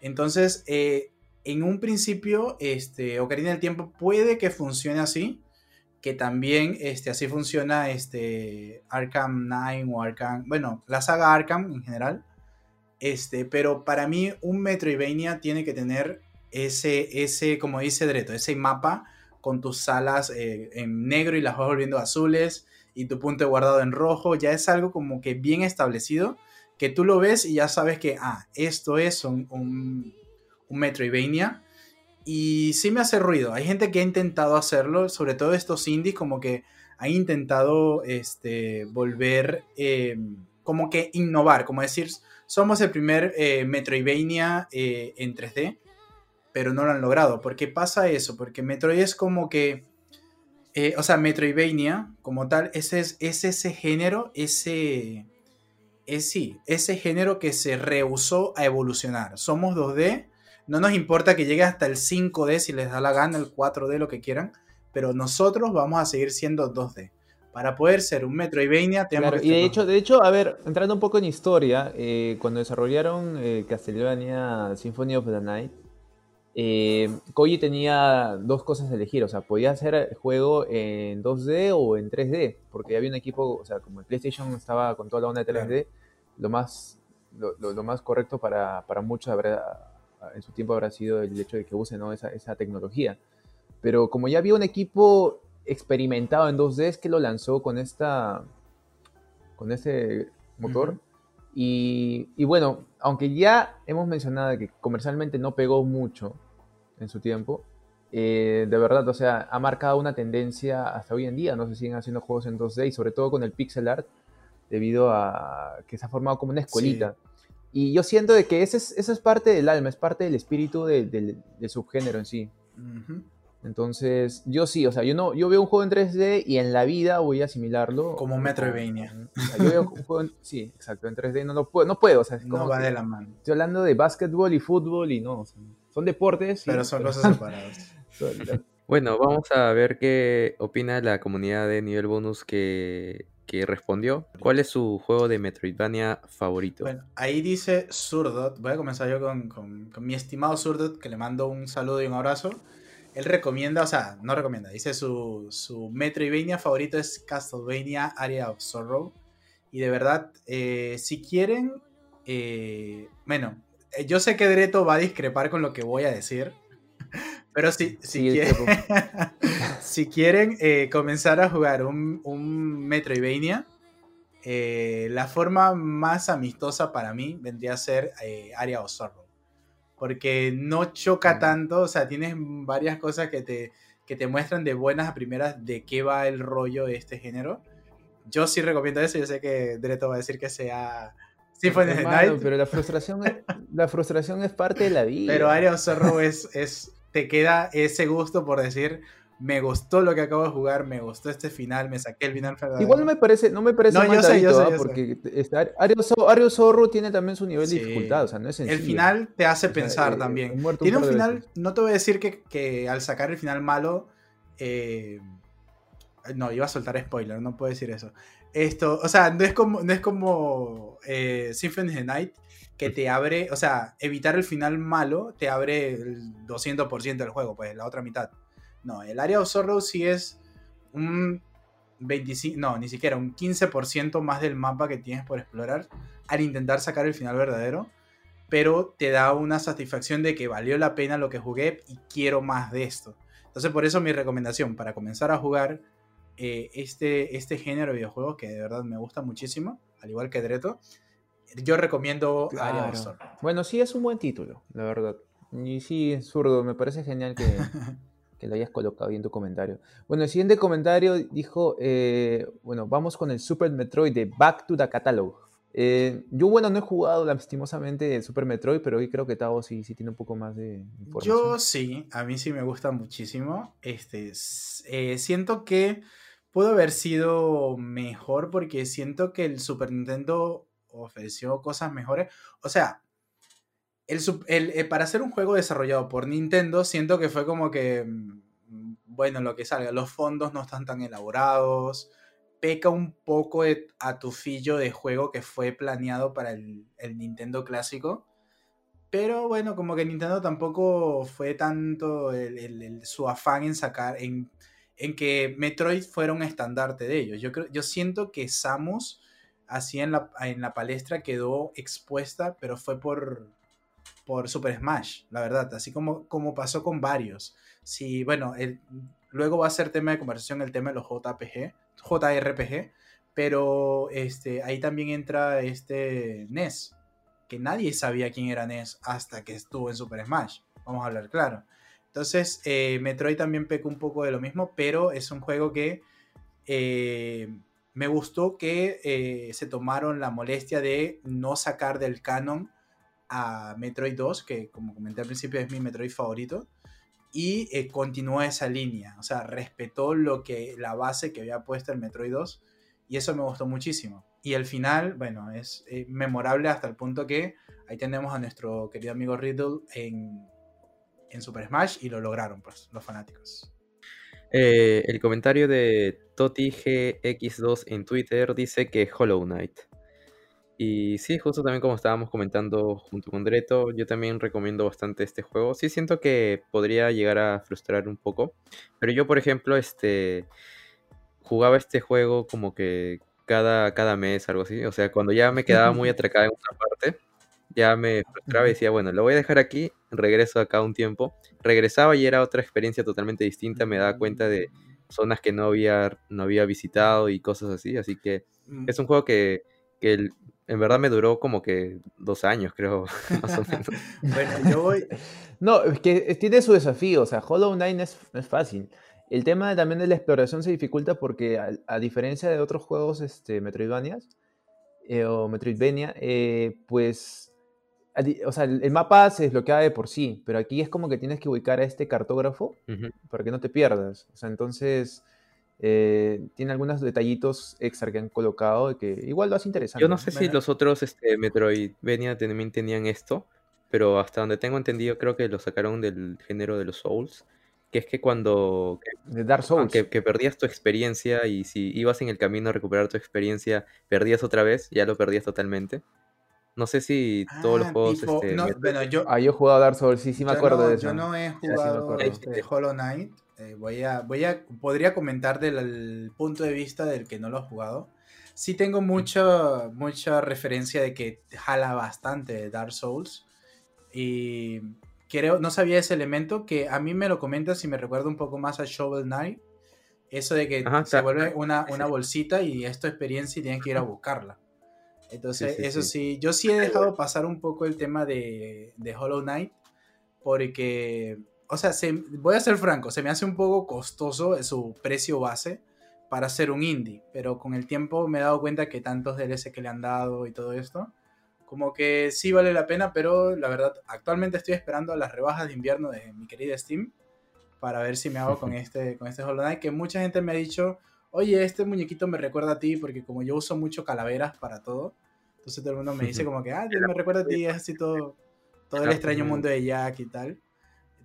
Entonces, eh, en un principio, este, Ocarina del Tiempo puede que funcione así, que también este, así funciona este, Arkham 9 o Arkham, bueno, la saga Arkham en general, este, pero para mí un Metroidvania tiene que tener ese, ese como dice Dreto, ese mapa con tus salas eh, en negro y las vas volviendo azules y tu punto guardado en rojo, ya es algo como que bien establecido, que tú lo ves y ya sabes que, ah, esto es un, un, un Metroidvania. Y sí me hace ruido. Hay gente que ha intentado hacerlo, sobre todo estos indies, como que han intentado este, volver, eh, como que innovar, como decir, somos el primer eh, Metroidvania eh, en 3D, pero no lo han logrado. ¿Por qué pasa eso? Porque Metroid es como que, eh, o sea, Metroidvania como tal, ese es, ese género, ese, es sí, ese género que se rehusó a evolucionar. Somos 2D, no nos importa que llegue hasta el 5D si les da la gana, el 4D, lo que quieran, pero nosotros vamos a seguir siendo 2D para poder ser un Metroidvania tenemos claro, y de hecho, de hecho, a ver, entrando un poco en historia, eh, cuando desarrollaron eh, Castlevania Symphony of the Night, eh, Koji tenía dos cosas a elegir, o sea, podía hacer el juego en 2D o en 3D, porque había un equipo, o sea, como el PlayStation estaba con toda la onda de 3D, lo más, lo, lo, más correcto para, para muchos habrá, en su tiempo habrá sido el hecho de que usen ¿no? esa, esa tecnología. Pero como ya había un equipo experimentado en 2D es que lo lanzó con esta con ese motor. Y, y, bueno, aunque ya hemos mencionado que comercialmente no pegó mucho en su tiempo, eh, de verdad, o sea, ha marcado una tendencia hasta hoy en día. No se siguen haciendo juegos en 2D y sobre todo con el pixel art, debido a que se ha formado como una escuelita. Y yo siento de que ese es, esa es parte del alma, es parte del espíritu del subgénero en sí. Entonces, yo sí, o sea, yo no, yo veo un juego en 3D y en la vida voy a asimilarlo. Como Metroidvania. yo veo un juego en, sí, exacto, en 3D no, no puedo, no puedo, o sea, no va de la mano. Estoy hablando de básquetbol y fútbol y no, son deportes. Pero son cosas *laughs* separadas. bueno, vamos a ver qué opina la comunidad de nivel bonus que, que respondió. ¿Cuál es su juego de Metroidvania favorito? Bueno, ahí dice Surdot. Voy a comenzar yo con, con, con mi estimado Surdot, que le mando un saludo y un abrazo él recomienda, o sea, no recomienda, dice su, su Metroidvania favorito es Castlevania Area of Sorrow. Y de verdad, eh, si quieren, eh, bueno, eh, yo sé que Dreto va a discrepar con lo que voy a decir, *laughs* pero si, si, quieren, *laughs* si quieren comenzar a jugar un, un Metroidvania, la forma más amistosa para mí vendría a ser Area of Sorrow porque no choca tanto, o sea, tienes varias cosas que te, que te muestran de buenas a primeras de qué va el rollo de este género. Yo sí recomiendo eso, yo sé que Dreto va a decir que sea Symphony of the Night. Pero la frustración, es, la frustración es parte de la vida. Pero Area of Sorrow es, es, te queda ese gusto por decir, me gustó lo que acabo de jugar, me gustó este final, me saqué el final Igual no me parece, no me parece no, yo sé, yo sé, ¿ah? porque Ario, Zorro tiene también su nivel de dificultad, o sea, no es sencillo. El final te hace pensar eh, también. Tiene un, final, no te voy a decir que, que, al sacar el final malo, eh, no, iba a soltar spoiler, no puedo decir eso. Esto, o sea, no es como, no es como eh, Symphony of the Night, que te abre, o sea, evitar el final malo te abre el 200% del juego, pues la otra mitad. No, el área of Sorrow sí es un 25, no, ni siquiera un 15% más del mapa que tienes por explorar al intentar sacar el final verdadero, pero te da una satisfacción de que valió la pena lo que jugué y quiero más de esto. Entonces por eso mi recomendación para comenzar a jugar eh, este, este género de videojuegos que de verdad me gusta muchísimo, al igual que Dreto, yo recomiendo Area of Sorrow. Bueno, sí es un buen título, la verdad. Y sí, zurdo, me parece genial que, *laughs* que lo hayas colocado ahí en tu comentario. Bueno, el siguiente comentario dijo, eh, bueno, vamos con el Super Metroid de Back to the Catalog. Eh, yo, bueno, no he jugado lastimosamente el Super Metroid, pero hoy creo que Tavo sí, sí tiene un poco más de información. Yo sí, a mí sí me gusta muchísimo. Este, eh, siento que pudo haber sido mejor porque siento que el Super Nintendo ofreció cosas mejores. O sea, el, eh, para hacer un juego desarrollado por Nintendo, siento que fue como que, mm, bueno, lo que salga, los fondos no están tan elaborados, peca un poco a tu fillo de juego que fue planeado para el, Nintendo clásico, Pero bueno, como que Nintendo tampoco fue tanto su afán en sacar, en, en, que Metroid fuera un estandarte de ellos. Yo, creo, yo siento que Samus, así en la, en la palestra, quedó expuesta, pero fue por, por Super Smash, la verdad, así como, como pasó con varios. Si, bueno, luego va a ser tema de conversación el tema de los JPG, JRPG, pero este, ahí también entra este NES, que nadie sabía quién era NES hasta que estuvo en Super Smash. Vamos a hablar claro. Entonces, eh, Metroid también pecó un poco de lo mismo, pero es un juego que eh, me gustó que eh, se tomaron la molestia de no sacar del canon a Metroid 2, que como comenté al principio es mi Metroid favorito, y continuó esa línea, o sea, respetó lo que la base que había puesto el Metroid 2 y eso me gustó muchísimo. Y el final, bueno, es eh, memorable hasta el punto que ahí tenemos a nuestro querido amigo Riddle en, en Super Smash y lo lograron, pues, los fanáticos. Eh, el comentario de TotiGX2 en Twitter dice que Hollow Knight. Y sí, justo también como estábamos comentando junto con Dreto, yo también recomiendo bastante este juego. Sí siento que podría llegar a frustrar un poco, pero yo por ejemplo, este jugaba este juego como que cada, cada mes, algo así. O sea, cuando ya me quedaba muy *laughs* atracada en una parte, ya me frustraba y decía, bueno, lo voy a dejar aquí, regreso acá un tiempo. Regresaba y era otra experiencia totalmente distinta, me daba cuenta de zonas que no había, no había visitado y cosas así. Así que mm. es un juego que, que en verdad me duró como que dos años, creo, *laughs* más o menos. *laughs* bueno, yo voy... No, es que tiene su desafío, o sea, Hollow Knight es, es fácil. El tema también de la exploración se dificulta porque a, diferencia de otros juegos este, Metroidvanias eh, o Metroidvania, eh, pues, o sea, el, mapa se desbloquea de por sí, pero aquí es como que tienes que ubicar a este cartógrafo para que no te pierdas. O sea, entonces eh, tiene algunos detallitos extra que han colocado que igual lo hace interesante. Yo no sé si los otros este, Metroidvania también tenían esto, pero hasta donde tengo entendido creo que lo sacaron del género de los Souls que es que cuando de Dark Souls. Que, perdías tu experiencia y si ibas en el camino a recuperar tu experiencia, perdías otra vez, ya lo perdías totalmente. No sé si todos los ah, juegos. este, bueno, yo, ah, yo he jugado a Dark Souls, sí, sí me acuerdo de eso. Yo no he jugado este, Hollow Knight. Eh, voy a, voy a, podría comentar del punto de vista del que no lo ha jugado. Sí tengo mucha, mucha referencia de que jala bastante Dark Souls. Y creo, no sabía ese elemento que a mí me lo comentas y me recuerda un poco más a Shovel Knight. Eso de que se vuelve una, una, bolsita y es tu experiencia y tienes que ir a buscarla. Entonces, eso sí. yo sí he dejado pasar un poco el tema de, de Hollow Knight porque, o sea, voy a ser franco, se me hace un poco costoso su precio base para hacer un indie, pero con el tiempo me he dado cuenta que tantos DLC que le han dado y todo esto, como que sí vale la pena, pero la verdad, actualmente estoy esperando las rebajas de invierno de mi querida Steam para ver si me hago con *laughs* este, con este Hollow Knight, que mucha gente me ha dicho, oye, este muñequito me recuerda a ti, porque como yo uso mucho calaveras para todo, entonces todo el mundo me *laughs* dice como que, ah, me recuerda a ti, es así todo, todo el extraño mundo de Jack y tal.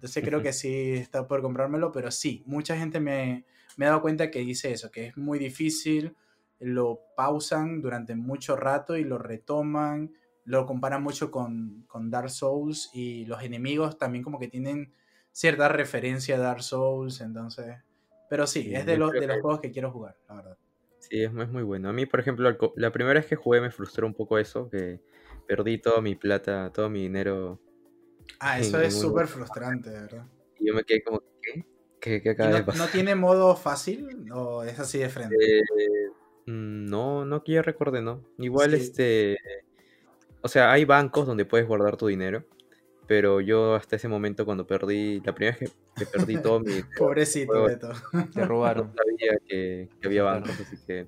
Entonces creo que sí está por comprármelo, pero sí, mucha gente me, me ha dado cuenta que dice eso, que es muy difícil, lo pausan durante mucho rato y lo retoman lo comparan mucho con, Dark Souls y los enemigos también como que tienen cierta referencia a Dark Souls, entonces... Pero sí, es de, los, de los juegos que quiero jugar, la verdad. Sí, es, muy bueno. A mí, por ejemplo, la primera vez que jugué me frustró un poco eso, que perdí toda mi plata, todo mi dinero. Ah, eso es súper frustrante, ¿verdad? Y yo me quedé como, ¿qué? ¿Qué, qué acaba no, de pasar? ¿No tiene modo fácil o es así de frente? Eh, mm, no, no que yo recuerde, no. Igual, este o sea, hay bancos donde puedes guardar tu dinero, pero yo hasta ese momento cuando perdí, la primera vez que, perdí todo mi... *laughs* Pobrecito, Beto. Te robaron. No sabía que, había bancos, así que...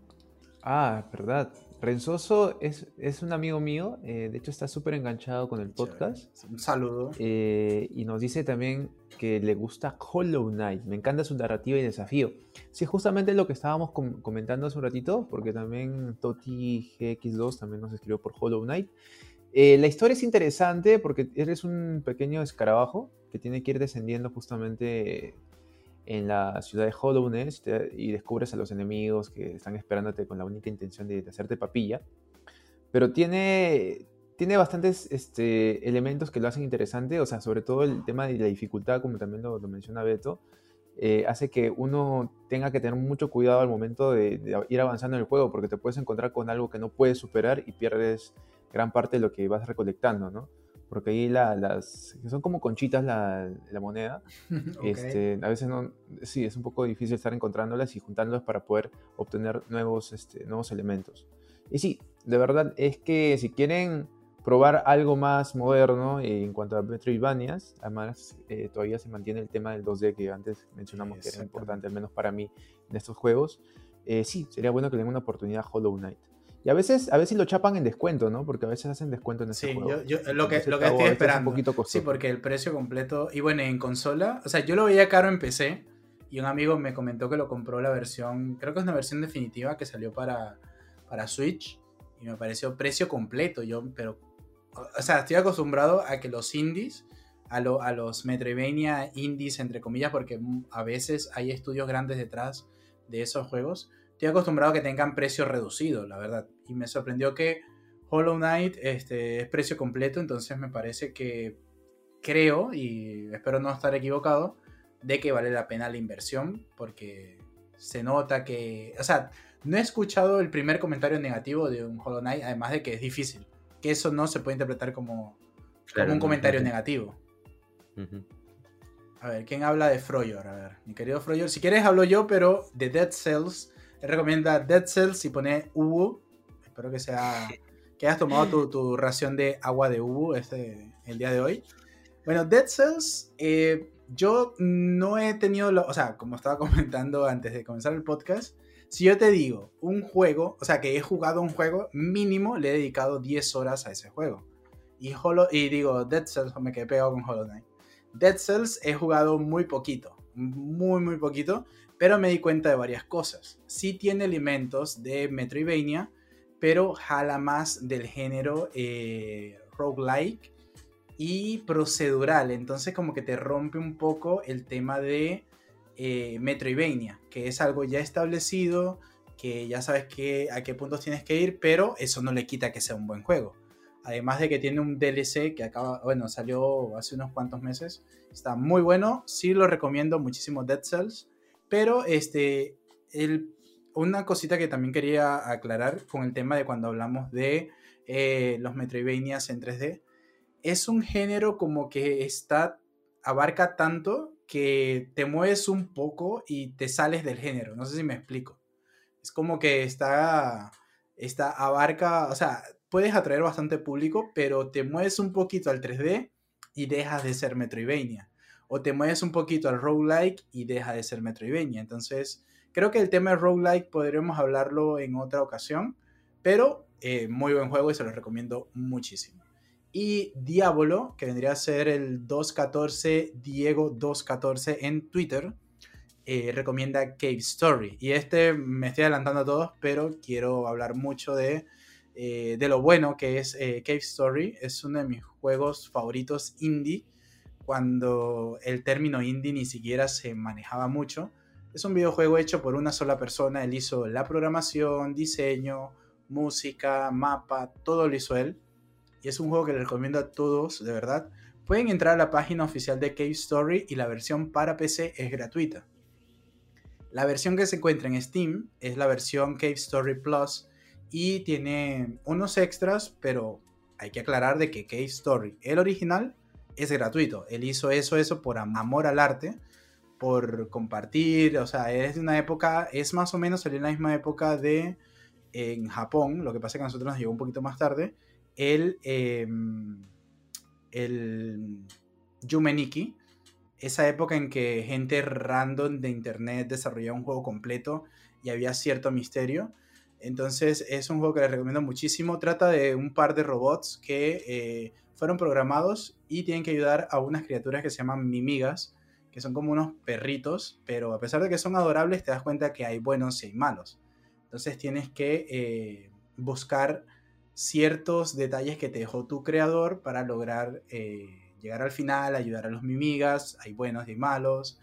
Ah, verdad. Renzoso es, es un amigo mío, eh, de hecho está súper enganchado con el podcast. Un saludo. Eh, y nos dice también que le gusta Hollow Knight, me encanta su narrativa y desafío. Sí, justamente lo que estábamos comentando hace un ratito, porque también Toti GX2 también nos escribió por Hollow Knight. Eh, la historia es interesante porque eres un pequeño escarabajo que tiene que ir descendiendo justamente en la ciudad de Hollow Nest y descubres a los enemigos que están esperándote con la única intención de, hacerte papilla. Pero tiene, tiene bastantes este, elementos que lo hacen interesante, o sea, sobre todo el tema de la dificultad, como también lo, menciona Beto, eh, hace que uno tenga que tener mucho cuidado al momento de, ir avanzando en el juego, porque te puedes encontrar con algo que no puedes superar y pierdes gran parte de lo que vas recolectando, ¿no? Porque ahí las, son como conchitas la, la moneda, *laughs* este, a veces no, sí, es un poco difícil estar encontrándolas y juntándolas para poder obtener nuevos, este, nuevos elementos. Y sí, de verdad es que si quieren probar algo más moderno en cuanto a Metroidvanias. Además, eh, todavía se mantiene el tema del 2D que antes mencionamos que era importante, al menos para mí, en estos juegos. Eh, sí, sería bueno que le den una oportunidad a Hollow Knight. Y a veces, a veces lo chapan en descuento, ¿no? Porque a veces hacen descuento en ese sí, juego. Yo, lo que, lo que estoy esperando. sí, porque el precio completo. Y bueno, en consola. O sea, yo lo veía caro en PC. Y un amigo me comentó que lo compró la versión. Creo que es una versión definitiva que salió para, para Switch. Y me pareció precio completo. Yo, pero o sea, estoy acostumbrado a que los indies, a, a los Metroidvania indies, entre comillas, porque a veces hay estudios grandes detrás de esos juegos, estoy acostumbrado a que tengan precio reducido, la verdad. Y me sorprendió que Hollow Knight este, es precio completo, entonces me parece que creo, y espero no estar equivocado, de que vale la pena la inversión, porque se nota que, o sea, no he escuchado el primer comentario negativo de un Hollow Knight, además de que es difícil que eso no se puede interpretar como, como un comentario negativo. A ver, ¿quién habla de Froyor? A ver, mi querido Froyor, si quieres hablo yo, pero de Dead Cells, recomienda Dead Cells y pone Ubu. Espero que sea que hayas tomado tu, ración de agua de Ubu este, el día de hoy. Bueno, Dead Cells, eh, yo no he tenido, o sea, como estaba *laughs* comentando antes de comenzar el podcast, si yo te digo un juego, o sea, que he jugado un juego, mínimo le he dedicado 10 horas a ese juego. Y, y digo, Dead Cells, me quedé pegado con Hollow Knight. Dead Cells he jugado muy poquito, muy, muy poquito, pero me di cuenta de varias cosas. Sí tiene elementos de Metroidvania, pero jala más del género eh, roguelike y procedural. Entonces como que te rompe un poco el tema de eh, Metroidvania, que es algo ya establecido, que ya sabes que, a qué puntos tienes que ir, pero eso no le quita que sea un buen juego. Además de que tiene un DLC que acaba, bueno, salió hace unos cuantos meses. Está muy bueno, sí lo recomiendo muchísimo Dead Cells. Pero este, el, una cosita que también quería aclarar con el tema de cuando hablamos de eh, los Metroidvanias en 3D. Es un género como que está, abarca tanto que te mueves un poco y te sales del género. No sé si me explico. Es como que está, está abarca, o sea, puedes atraer bastante público, pero te mueves un poquito al 3D y dejas de ser Metroidvania. O te mueves un poquito al roguelike y deja de ser Metroidvania. Entonces, creo que el tema de roguelike podríamos hablarlo en otra ocasión, pero eh, muy buen juego y se lo recomiendo muchísimo. Y Diablo, que vendría a ser el 214, Diego 214 en Twitter, eh, recomienda Cave Story. Y este me estoy adelantando a todos, pero quiero hablar mucho de, eh, de lo bueno que es Cave Story. Es uno de mis juegos favoritos indie, cuando el término indie ni siquiera se manejaba mucho. Es un videojuego hecho por una sola persona. Él hizo la programación, diseño, música, mapa, todo lo hizo él y es un juego que les recomiendo a todos, de verdad. Pueden entrar a la página oficial de Cave Story y la versión para PC es gratuita. La versión que se encuentra en Steam es la versión Cave Story Plus y tiene unos extras, pero hay que aclarar de que Cave Story, el original, es gratuito. Él hizo eso, eso por amor al arte, por compartir, o sea, es una época, es más o menos salió en la misma época de en Japón, lo que pasa es que a nosotros nos llegó un poquito más tarde, el, em, el Yumeniki, esa época en que gente random de internet desarrollaba un juego completo y había cierto misterio. Entonces es un juego que les recomiendo muchísimo. Trata de un par de robots que eh, fueron programados y tienen que ayudar a unas criaturas que se llaman mimigas, que son como unos perritos, pero a pesar de que son adorables te das cuenta que hay buenos y hay malos. Entonces tienes que eh, buscar ciertos detalles que te dejó tu creador para lograr eh, llegar al final, ayudar a los mimigas, hay buenos y malos,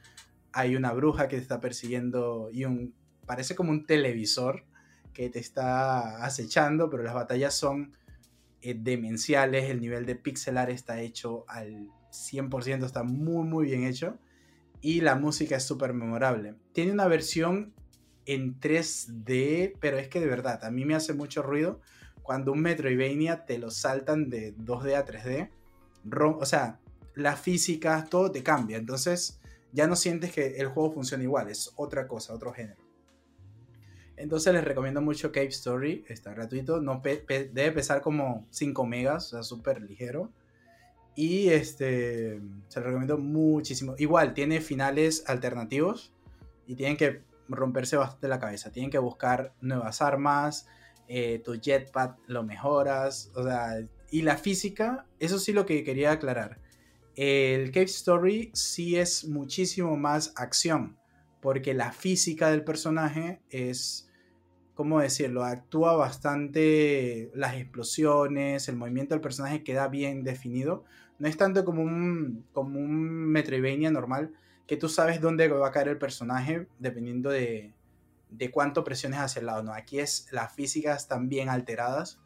hay una bruja que te está persiguiendo y un parece como un televisor que te está acechando, pero las batallas son eh, demenciales, el nivel de pixelar está hecho al 100%, está muy muy bien hecho y la música es súper memorable. Tiene una versión en 3D, pero es que de verdad, a mí me hace mucho ruido cuando un Metroidvania te lo saltan de 2D a 3D. O sea, la física, todo te cambia. Entonces ya no sientes que el juego funciona igual, es otra cosa, otro género. Entonces les recomiendo mucho Cave Story, está gratuito, no debe pesar como 5 megas, o sea, súper ligero. Y este, se lo recomiendo muchísimo. Igual, tiene finales alternativos y tienen que romperse bastante la cabeza. Tienen que buscar nuevas armas, eh, tu jetpack lo mejoras, o sea, y la física, eso sí lo que quería aclarar. El Cave Story sí es muchísimo más acción, porque la física del personaje es, ¿cómo decirlo? Actúa bastante, las explosiones, el movimiento del personaje queda bien definido. No es tanto como un, como un Metroidvania normal, que tú sabes dónde va a caer el personaje dependiendo de, de cuánto presiones hacia el lado. No, aquí es las físicas están bien alteradas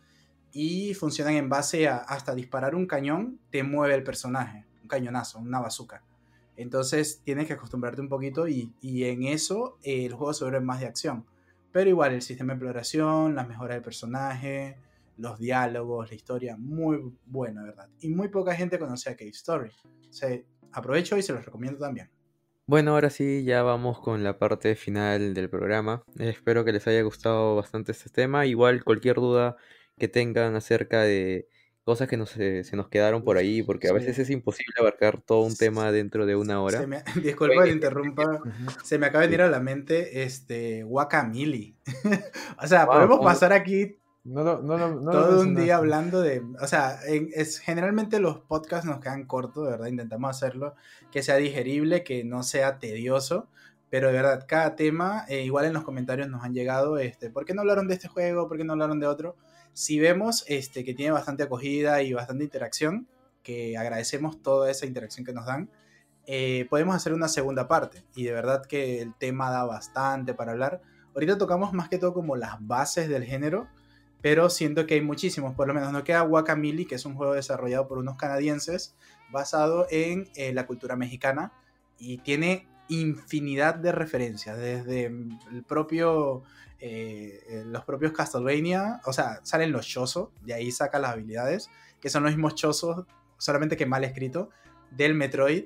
y funcionan en base a hasta disparar un cañón te mueve el personaje cañonazo, una bazooka. Entonces tienes que acostumbrarte un poquito y, en eso eh, el juego se vuelve más de acción. Pero igual el sistema de exploración, las mejoras del personaje, los diálogos, la historia, muy buena, ¿verdad? Y muy poca gente conoce a Cave Story. Se, aprovecho y se los recomiendo también. Bueno, ahora sí, ya vamos con la parte final del programa. Espero que les haya gustado bastante este tema. Igual cualquier duda que tengan acerca de cosas que se, nos quedaron por ahí, porque a veces es imposible abarcar todo un tema dentro de una hora. *laughs* disculpa que interrumpa, *laughs* se me acaba de venir a la mente este Guacamili. *laughs* o sea, podemos pasar aquí todo un día hablando de, o sea, es, generalmente los podcasts nos quedan cortos, de verdad, intentamos hacerlo, que sea digerible, que no sea tedioso, pero de verdad, cada tema, eh, igual en los comentarios nos han llegado, este, ¿por qué no hablaron de este juego? ¿Por qué no hablaron de otro? Si vemos este, que tiene bastante acogida y bastante interacción, que agradecemos toda esa interacción que nos dan, eh, podemos hacer una segunda parte. Y de verdad que el tema da bastante para hablar. Ahorita tocamos más que todo como las bases del género, pero siento que hay muchísimos. Por lo menos no queda Guacamili, que es un juego desarrollado por unos canadienses, basado en eh, la cultura mexicana, y tiene infinidad de referencias, desde el propio eh, eh, los propios Castlevania, o sea, salen los Chozo, de ahí saca las habilidades, que son los mismos Chozo, solamente que mal escrito, del Metroid.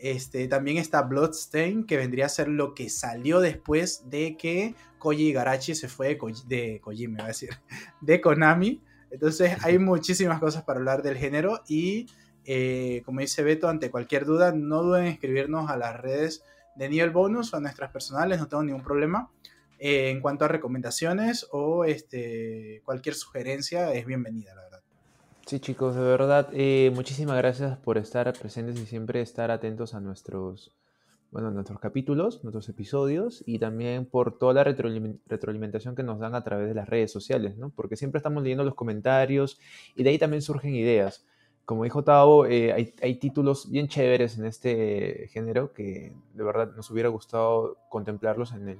Este, también está Bloodstain, que vendría a ser lo que salió después de que Koji Igarashi se fue de, Koji, de Kojima, a decir, *laughs* de Konami. Entonces hay muchísimas cosas para hablar del género y eh, como dice Beto, ante cualquier duda, no duden en escribirnos a las redes de nivel bonus o a nuestras personales, no tengo ningún problema. Eh, en cuanto a recomendaciones o este, cualquier sugerencia es bienvenida, la verdad. Sí, chicos, de verdad, eh, muchísimas gracias por estar presentes y siempre estar atentos a nuestros, bueno, nuestros capítulos, nuestros episodios y también por toda la retroalimentación que nos dan a través de las redes sociales, ¿no? Porque siempre estamos leyendo los comentarios y de ahí también surgen ideas. Como dijo Tavo, eh, hay, hay, títulos bien chéveres en este género que de verdad nos hubiera gustado contemplarlos en el,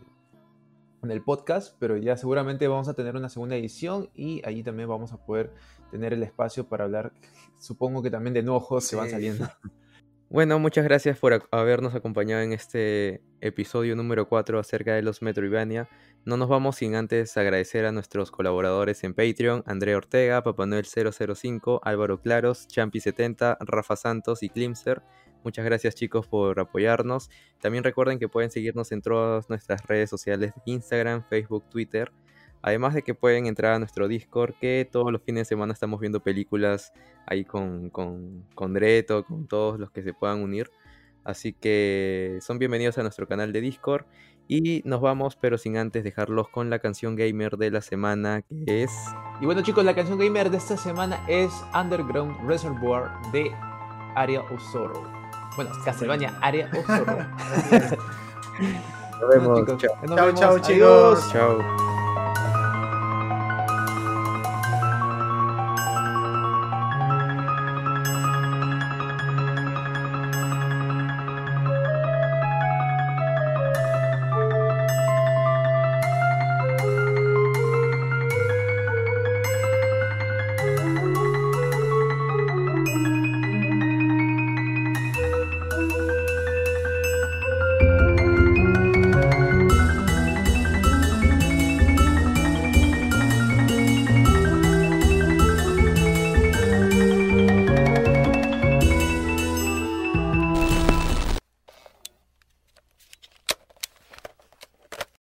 en el podcast, pero ya seguramente vamos a tener una segunda edición y allí también vamos a poder tener el espacio para hablar, *laughs* supongo que también de nuevos juegos que van saliendo. *laughs* Bueno, muchas gracias por habernos acompañado en este episodio número 4 acerca de los Metroidvania. No nos vamos sin antes agradecer a nuestros colaboradores en Patreon, André Ortega, Papanuel005, Álvaro Claros, Champi70, Rafa Santos y Klimser. Muchas gracias chicos por apoyarnos. También recuerden que pueden seguirnos en todas nuestras redes sociales Instagram, Facebook, Twitter. Además de que pueden entrar a nuestro Discord, que todos los fines de semana estamos viendo películas ahí con, con, con Dreto, con todos los que se puedan unir. Así que son bienvenidos a nuestro canal de Discord. Y nos vamos, pero sin antes dejarlos con la canción gamer de la semana, que es... Y bueno chicos, la canción gamer de esta semana es Underground Reservoir de Ariel Osoro. Bueno, Castlevania, área *laughs* o Nos vemos. chao, chao, chicos. Chao.